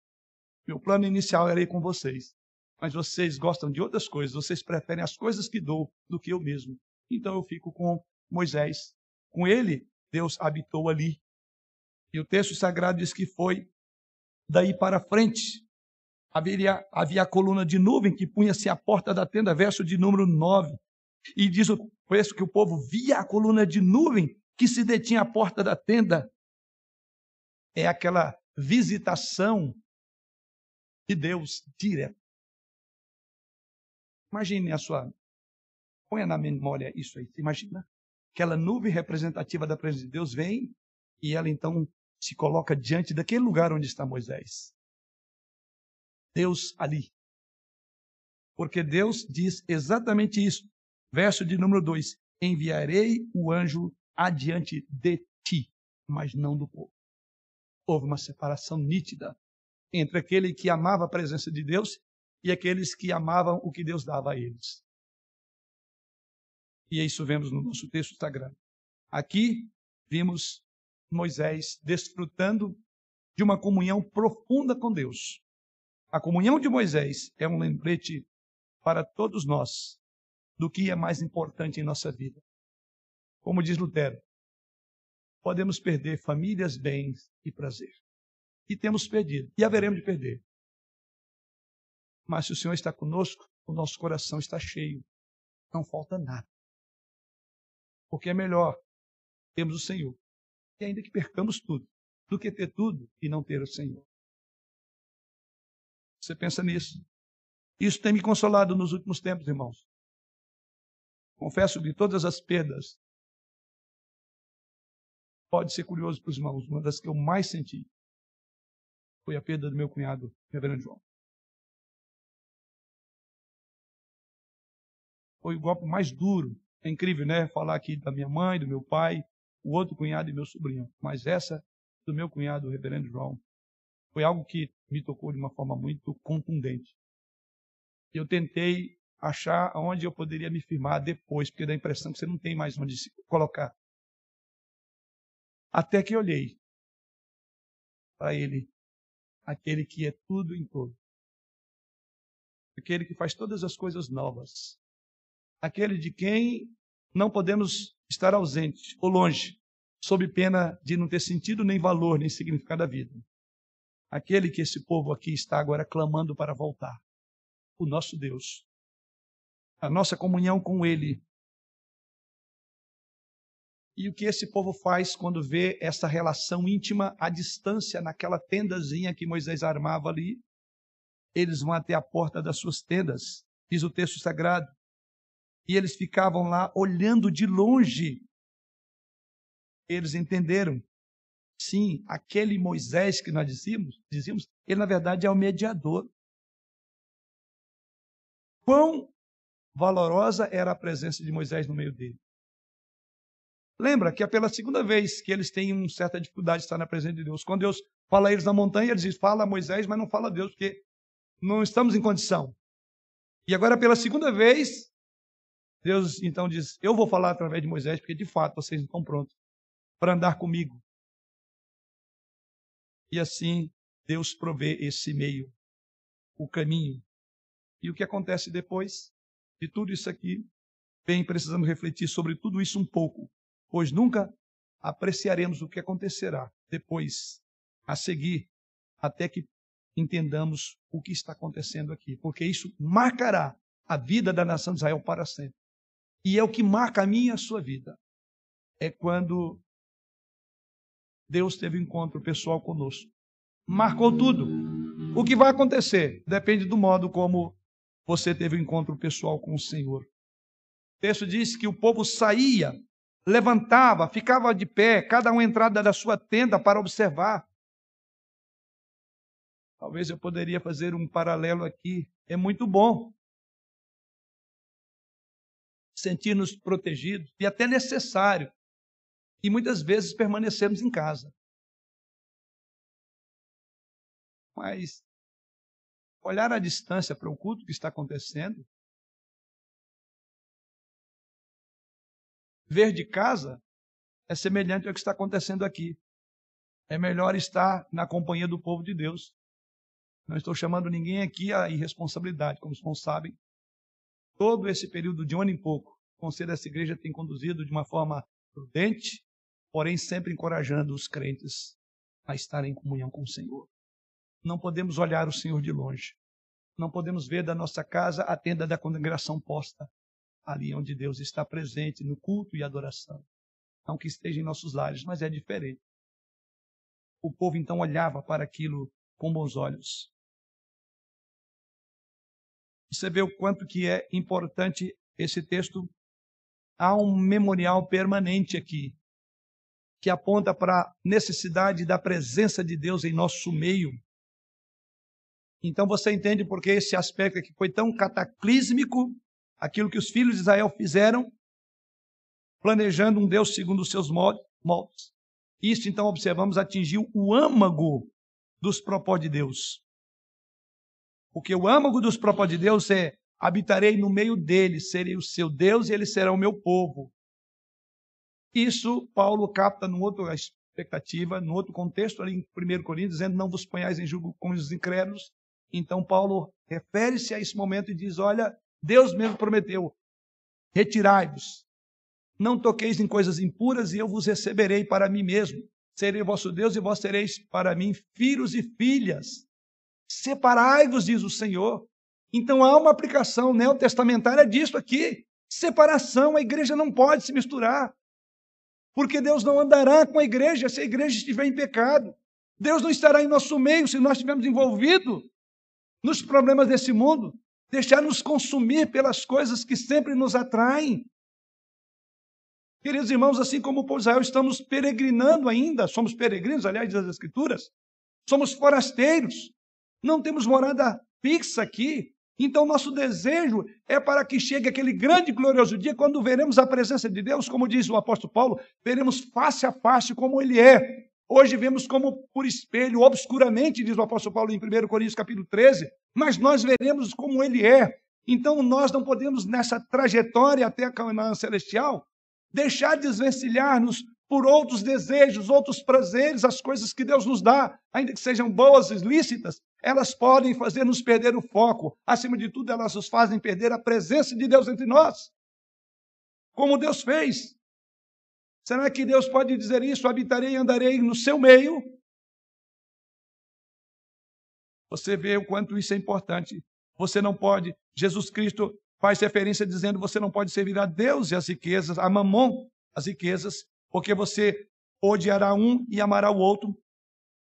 Meu plano inicial era ir com vocês. Mas vocês gostam de outras coisas, vocês preferem as coisas que dou do que eu mesmo. Então eu fico com Moisés. Com ele, Deus habitou ali. E o texto sagrado diz que foi daí para frente. Havia, havia a coluna de nuvem que punha-se à porta da tenda, verso de número 9. E diz o texto que o povo via a coluna de nuvem que se detinha à porta da tenda. É aquela visitação de Deus direta. Imagine a sua. Ponha na memória isso aí. Imagina. Aquela nuvem representativa da presença de Deus vem e ela então se coloca diante daquele lugar onde está Moisés. Deus ali. Porque Deus diz exatamente isso. Verso de número 2: Enviarei o anjo adiante de ti, mas não do povo. Houve uma separação nítida entre aquele que amava a presença de Deus e aqueles que amavam o que Deus dava a eles. E isso vemos no nosso texto sagrado. Aqui vimos Moisés desfrutando de uma comunhão profunda com Deus. A comunhão de Moisés é um lembrete para todos nós do que é mais importante em nossa vida. Como diz Lutero, podemos perder famílias, bens e prazer. E temos perdido, e haveremos de perder. Mas se o Senhor está conosco, o nosso coração está cheio. Não falta nada. Porque é melhor termos o Senhor, e ainda que percamos tudo, do que ter tudo e não ter o Senhor. Você pensa nisso? Isso tem me consolado nos últimos tempos, irmãos. Confesso que todas as perdas pode ser curioso para os irmãos. Uma das que eu mais senti foi a perda do meu cunhado, Reverendo João. Foi o golpe mais duro. É incrível, né? Falar aqui da minha mãe, do meu pai, o outro cunhado e meu sobrinho. Mas essa do meu cunhado, o reverendo João, foi algo que me tocou de uma forma muito contundente. Eu tentei achar onde eu poderia me firmar depois, porque dá a impressão que você não tem mais onde se colocar. Até que olhei para ele, aquele que é tudo em todo. Aquele que faz todas as coisas novas aquele de quem não podemos estar ausentes ou longe, sob pena de não ter sentido nem valor nem significado da vida. Aquele que esse povo aqui está agora clamando para voltar. O nosso Deus. A nossa comunhão com Ele. E o que esse povo faz quando vê essa relação íntima à distância naquela tendazinha que Moisés armava ali? Eles vão até a porta das suas tendas, diz o texto sagrado e eles ficavam lá olhando de longe. Eles entenderam. Sim, aquele Moisés que nós dizíamos, dizíamos, ele na verdade é o mediador. Quão valorosa era a presença de Moisés no meio dele. Lembra que é pela segunda vez que eles têm uma certa dificuldade de estar na presença de Deus. Quando Deus fala a eles na montanha, eles dizem, fala Moisés, mas não fala a Deus, porque não estamos em condição. E agora, pela segunda vez, Deus então diz: Eu vou falar através de Moisés, porque de fato vocês estão prontos para andar comigo. E assim Deus provê esse meio, o caminho. E o que acontece depois de tudo isso aqui? Bem, precisamos refletir sobre tudo isso um pouco, pois nunca apreciaremos o que acontecerá depois, a seguir, até que entendamos o que está acontecendo aqui, porque isso marcará a vida da nação de Israel para sempre. E é o que marca a minha e a sua vida. É quando Deus teve um encontro pessoal conosco. Marcou tudo. O que vai acontecer depende do modo como você teve um encontro pessoal com o Senhor. O texto diz que o povo saía, levantava, ficava de pé, cada um entrada da sua tenda para observar. Talvez eu poderia fazer um paralelo aqui. É muito bom sentir-nos protegidos e até necessário. E muitas vezes permanecemos em casa. Mas olhar à distância para o culto que está acontecendo, ver de casa é semelhante ao que está acontecendo aqui. É melhor estar na companhia do povo de Deus. Não estou chamando ninguém aqui à irresponsabilidade, como os irmãos sabem. Todo esse período de um ano e pouco, o conselho dessa igreja tem conduzido de uma forma prudente, porém sempre encorajando os crentes a estarem em comunhão com o Senhor. Não podemos olhar o Senhor de longe. Não podemos ver da nossa casa a tenda da congregação posta ali onde Deus está presente no culto e adoração. Não que esteja em nossos lares, mas é diferente. O povo então olhava para aquilo com bons olhos. Você vê o quanto que é importante esse texto. Há um memorial permanente aqui que aponta para a necessidade da presença de Deus em nosso meio. Então você entende porque esse aspecto aqui foi tão cataclísmico, aquilo que os filhos de Israel fizeram, planejando um Deus segundo os seus moldes. Isso, então, observamos, atingiu o âmago dos propósitos de Deus. Porque o âmago dos propósitos de Deus é: habitarei no meio deles, serei o seu Deus e eles serão o meu povo. Isso Paulo capta numa outra expectativa, num outro contexto, ali em 1 Coríntios, dizendo: Não vos ponhais em julgo com os incrédulos. Então, Paulo refere-se a esse momento e diz: Olha, Deus mesmo prometeu: retirai-vos, não toqueis em coisas impuras, e eu vos receberei para mim mesmo. Serei vosso Deus e vós sereis para mim filhos e filhas. Separai-vos, diz o Senhor. Então há uma aplicação neotestamentária disso aqui. Separação, a igreja não pode se misturar. Porque Deus não andará com a igreja se a igreja estiver em pecado. Deus não estará em nosso meio se nós estivermos envolvidos nos problemas desse mundo. Deixar-nos consumir pelas coisas que sempre nos atraem. Queridos irmãos, assim como o povo de Israel, estamos peregrinando ainda, somos peregrinos, aliás, das Escrituras, somos forasteiros, não temos morada fixa aqui. Então, nosso desejo é para que chegue aquele grande e glorioso dia, quando veremos a presença de Deus, como diz o apóstolo Paulo, veremos face a face como Ele é. Hoje vemos como por espelho, obscuramente, diz o apóstolo Paulo em 1 Coríntios capítulo 13, mas nós veremos como Ele é. Então, nós não podemos, nessa trajetória até a Canaã celestial, deixar desvencilhar-nos por outros desejos, outros prazeres, as coisas que Deus nos dá, ainda que sejam boas e lícitas, elas podem fazer nos perder o foco. Acima de tudo, elas nos fazem perder a presença de Deus entre nós. Como Deus fez. Será que Deus pode dizer isso? Habitarei e andarei no seu meio? Você vê o quanto isso é importante. Você não pode. Jesus Cristo faz referência dizendo: você não pode servir a Deus e as riquezas, a mamon, as riquezas, porque você odiará um e amará o outro.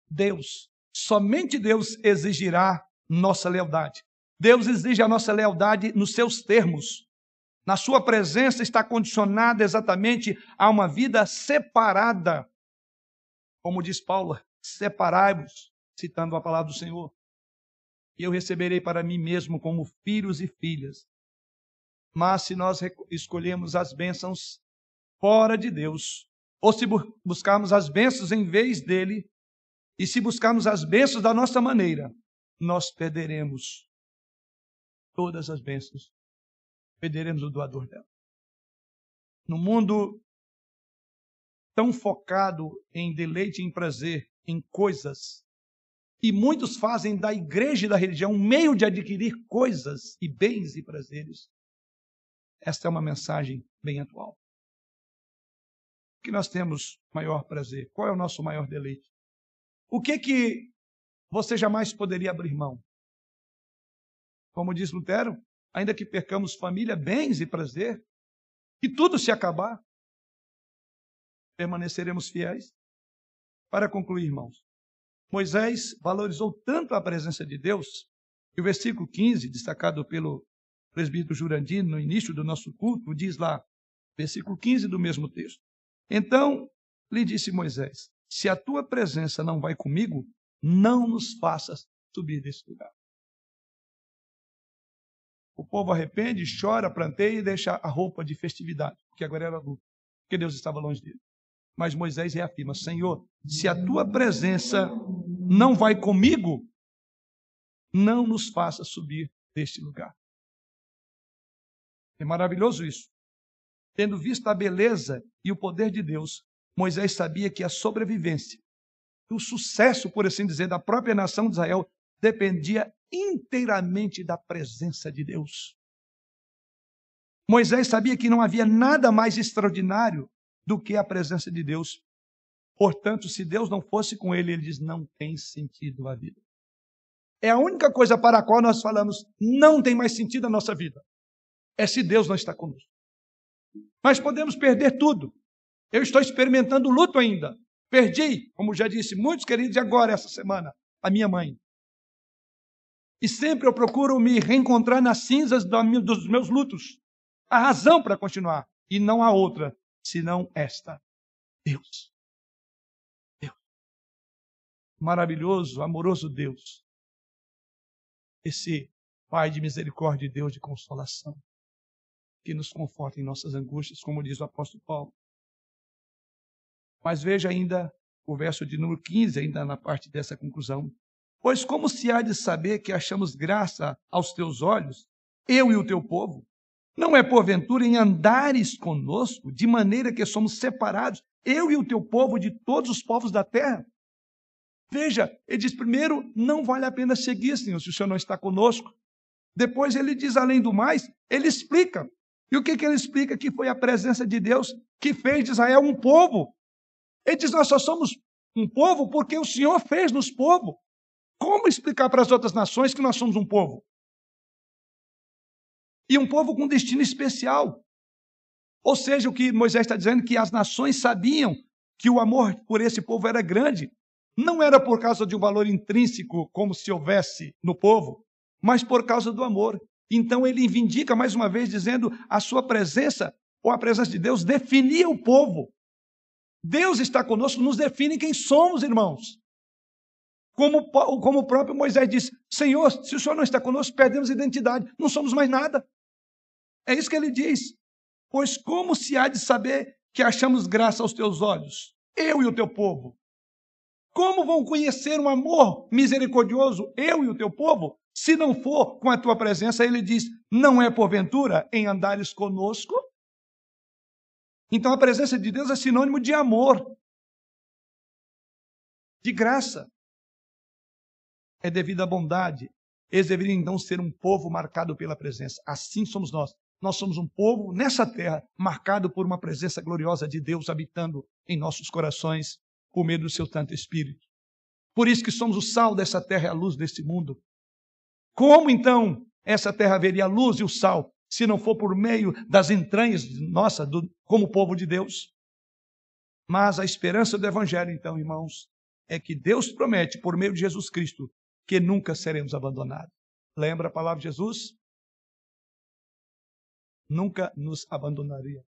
Deus, somente Deus exigirá nossa lealdade. Deus exige a nossa lealdade nos seus termos. Na sua presença está condicionada exatamente a uma vida separada. Como diz Paulo, separai-vos, citando a palavra do Senhor. E eu receberei para mim mesmo como filhos e filhas. Mas se nós escolhemos as bênçãos fora de Deus, ou se buscarmos as bênçãos em vez dele, e se buscarmos as bênçãos da nossa maneira, nós perderemos todas as bênçãos. Perderemos o doador dela. No mundo tão focado em deleite em prazer, em coisas, e muitos fazem da igreja e da religião um meio de adquirir coisas e bens e prazeres. Esta é uma mensagem bem atual que nós temos maior prazer? Qual é o nosso maior deleite? O que que você jamais poderia abrir mão? Como diz Lutero, ainda que percamos família, bens e prazer, e tudo se acabar, permaneceremos fiéis. Para concluir, irmãos, Moisés valorizou tanto a presença de Deus, que o versículo 15, destacado pelo presbítero Jurandino no início do nosso culto, diz lá, versículo 15 do mesmo texto: então lhe disse Moisés: Se a tua presença não vai comigo, não nos faças subir desse lugar. O povo arrepende, chora, planteia e deixa a roupa de festividade, porque agora era luto, porque Deus estava longe dele. Mas Moisés reafirma: Senhor, se a tua presença não vai comigo, não nos faça subir deste lugar. É maravilhoso isso. Tendo visto a beleza e o poder de Deus, Moisés sabia que a sobrevivência, o sucesso, por assim dizer, da própria nação de Israel dependia inteiramente da presença de Deus. Moisés sabia que não havia nada mais extraordinário do que a presença de Deus. Portanto, se Deus não fosse com ele, ele diz: não tem sentido a vida. É a única coisa para a qual nós falamos, não tem mais sentido a nossa vida. É se Deus não está conosco. Mas podemos perder tudo. Eu estou experimentando luto ainda. Perdi, como já disse, muitos queridos, e agora, essa semana, a minha mãe. E sempre eu procuro me reencontrar nas cinzas dos meus lutos. A razão para continuar. E não há outra, senão esta. Deus. Deus. Maravilhoso, amoroso Deus. Esse Pai de misericórdia e Deus de consolação. Que nos conforta em nossas angústias, como diz o apóstolo Paulo. Mas veja ainda o verso de número 15, ainda na parte dessa conclusão. Pois como se há de saber que achamos graça aos teus olhos, eu e o teu povo? Não é porventura em andares conosco, de maneira que somos separados, eu e o teu povo, de todos os povos da terra? Veja, ele diz: primeiro, não vale a pena seguir, Senhor, se o Senhor não está conosco. Depois ele diz, além do mais, ele explica. E o que, que ele explica? Que foi a presença de Deus que fez de Israel um povo. Ele diz: Nós só somos um povo porque o Senhor fez-nos povo. Como explicar para as outras nações que nós somos um povo? E um povo com destino especial. Ou seja, o que Moisés está dizendo que as nações sabiam que o amor por esse povo era grande. Não era por causa de um valor intrínseco, como se houvesse no povo, mas por causa do amor. Então ele vindica mais uma vez, dizendo a sua presença, ou a presença de Deus, definia o povo. Deus está conosco, nos define quem somos, irmãos. Como, como o próprio Moisés disse: Senhor, se o Senhor não está conosco, perdemos identidade, não somos mais nada. É isso que ele diz. Pois como se há de saber que achamos graça aos teus olhos, eu e o teu povo? Como vão conhecer um amor misericordioso, eu e o teu povo, se não for com a tua presença? Ele diz: Não é porventura em andares conosco? Então a presença de Deus é sinônimo de amor, de graça. É devido à bondade. Eles deveriam então ser um povo marcado pela presença. Assim somos nós. Nós somos um povo nessa terra marcado por uma presença gloriosa de Deus habitando em nossos corações por meio do seu Santo Espírito. Por isso que somos o sal dessa terra e a luz desse mundo. Como então essa terra veria a luz e o sal se não for por meio das entranhas nossa, do, como povo de Deus. Mas a esperança do Evangelho, então, irmãos, é que Deus promete, por meio de Jesus Cristo, que nunca seremos abandonados. Lembra a palavra de Jesus? Nunca nos abandonaria.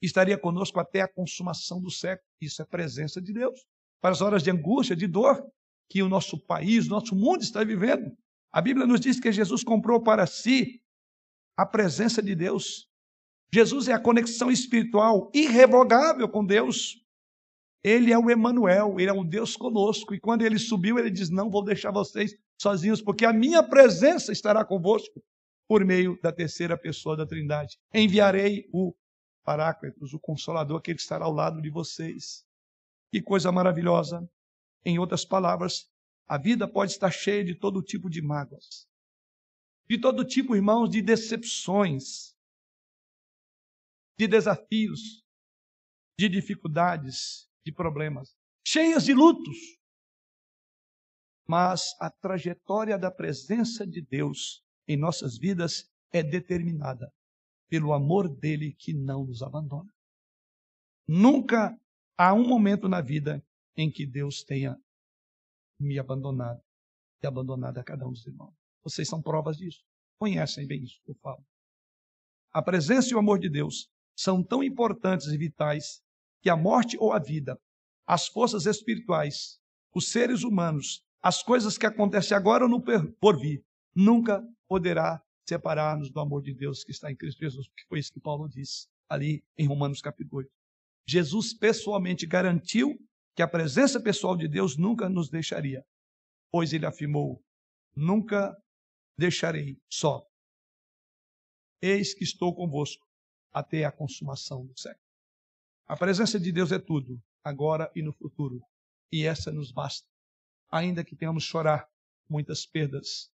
Estaria conosco até a consumação do século. Isso é presença de Deus. Para as horas de angústia, de dor que o nosso país, o nosso mundo está vivendo. A Bíblia nos diz que Jesus comprou para si a presença de Deus. Jesus é a conexão espiritual irrevogável com Deus. Ele é o Emanuel, ele é o Deus conosco. E quando ele subiu, ele diz: Não vou deixar vocês sozinhos, porque a minha presença estará convosco por meio da terceira pessoa da Trindade. Enviarei o Paráclitos, o Consolador, aquele que estará ao lado de vocês. Que coisa maravilhosa. Em outras palavras, a vida pode estar cheia de todo tipo de mágoas, de todo tipo, irmãos, de decepções, de desafios, de dificuldades, de problemas, cheias de lutos. Mas a trajetória da presença de Deus em nossas vidas é determinada pelo amor dele que não nos abandona. Nunca há um momento na vida em que Deus tenha me abandonado e abandonado a cada um dos irmãos. Vocês são provas disso. Conhecem bem isso que eu falo. A presença e o amor de Deus são tão importantes e vitais que a morte ou a vida, as forças espirituais, os seres humanos, as coisas que acontecem agora ou no porvir, nunca poderá separar-nos do amor de Deus que está em Cristo Jesus, porque foi isso que Paulo disse ali em Romanos capítulo 8. Jesus pessoalmente garantiu que a presença pessoal de Deus nunca nos deixaria, pois ele afirmou: nunca deixarei só. Eis que estou convosco até a consumação do século. A presença de Deus é tudo, agora e no futuro, e essa nos basta. Ainda que tenhamos chorar muitas perdas,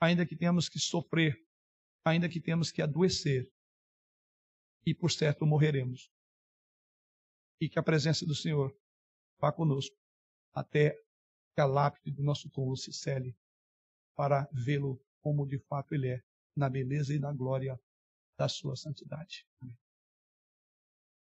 ainda que tenhamos que sofrer, ainda que tenhamos que adoecer, e por certo morreremos. E que a presença do Senhor vá conosco até que a lápide do nosso túmulo se cele para vê-lo como de fato ele é, na beleza e na glória da sua santidade. Amém.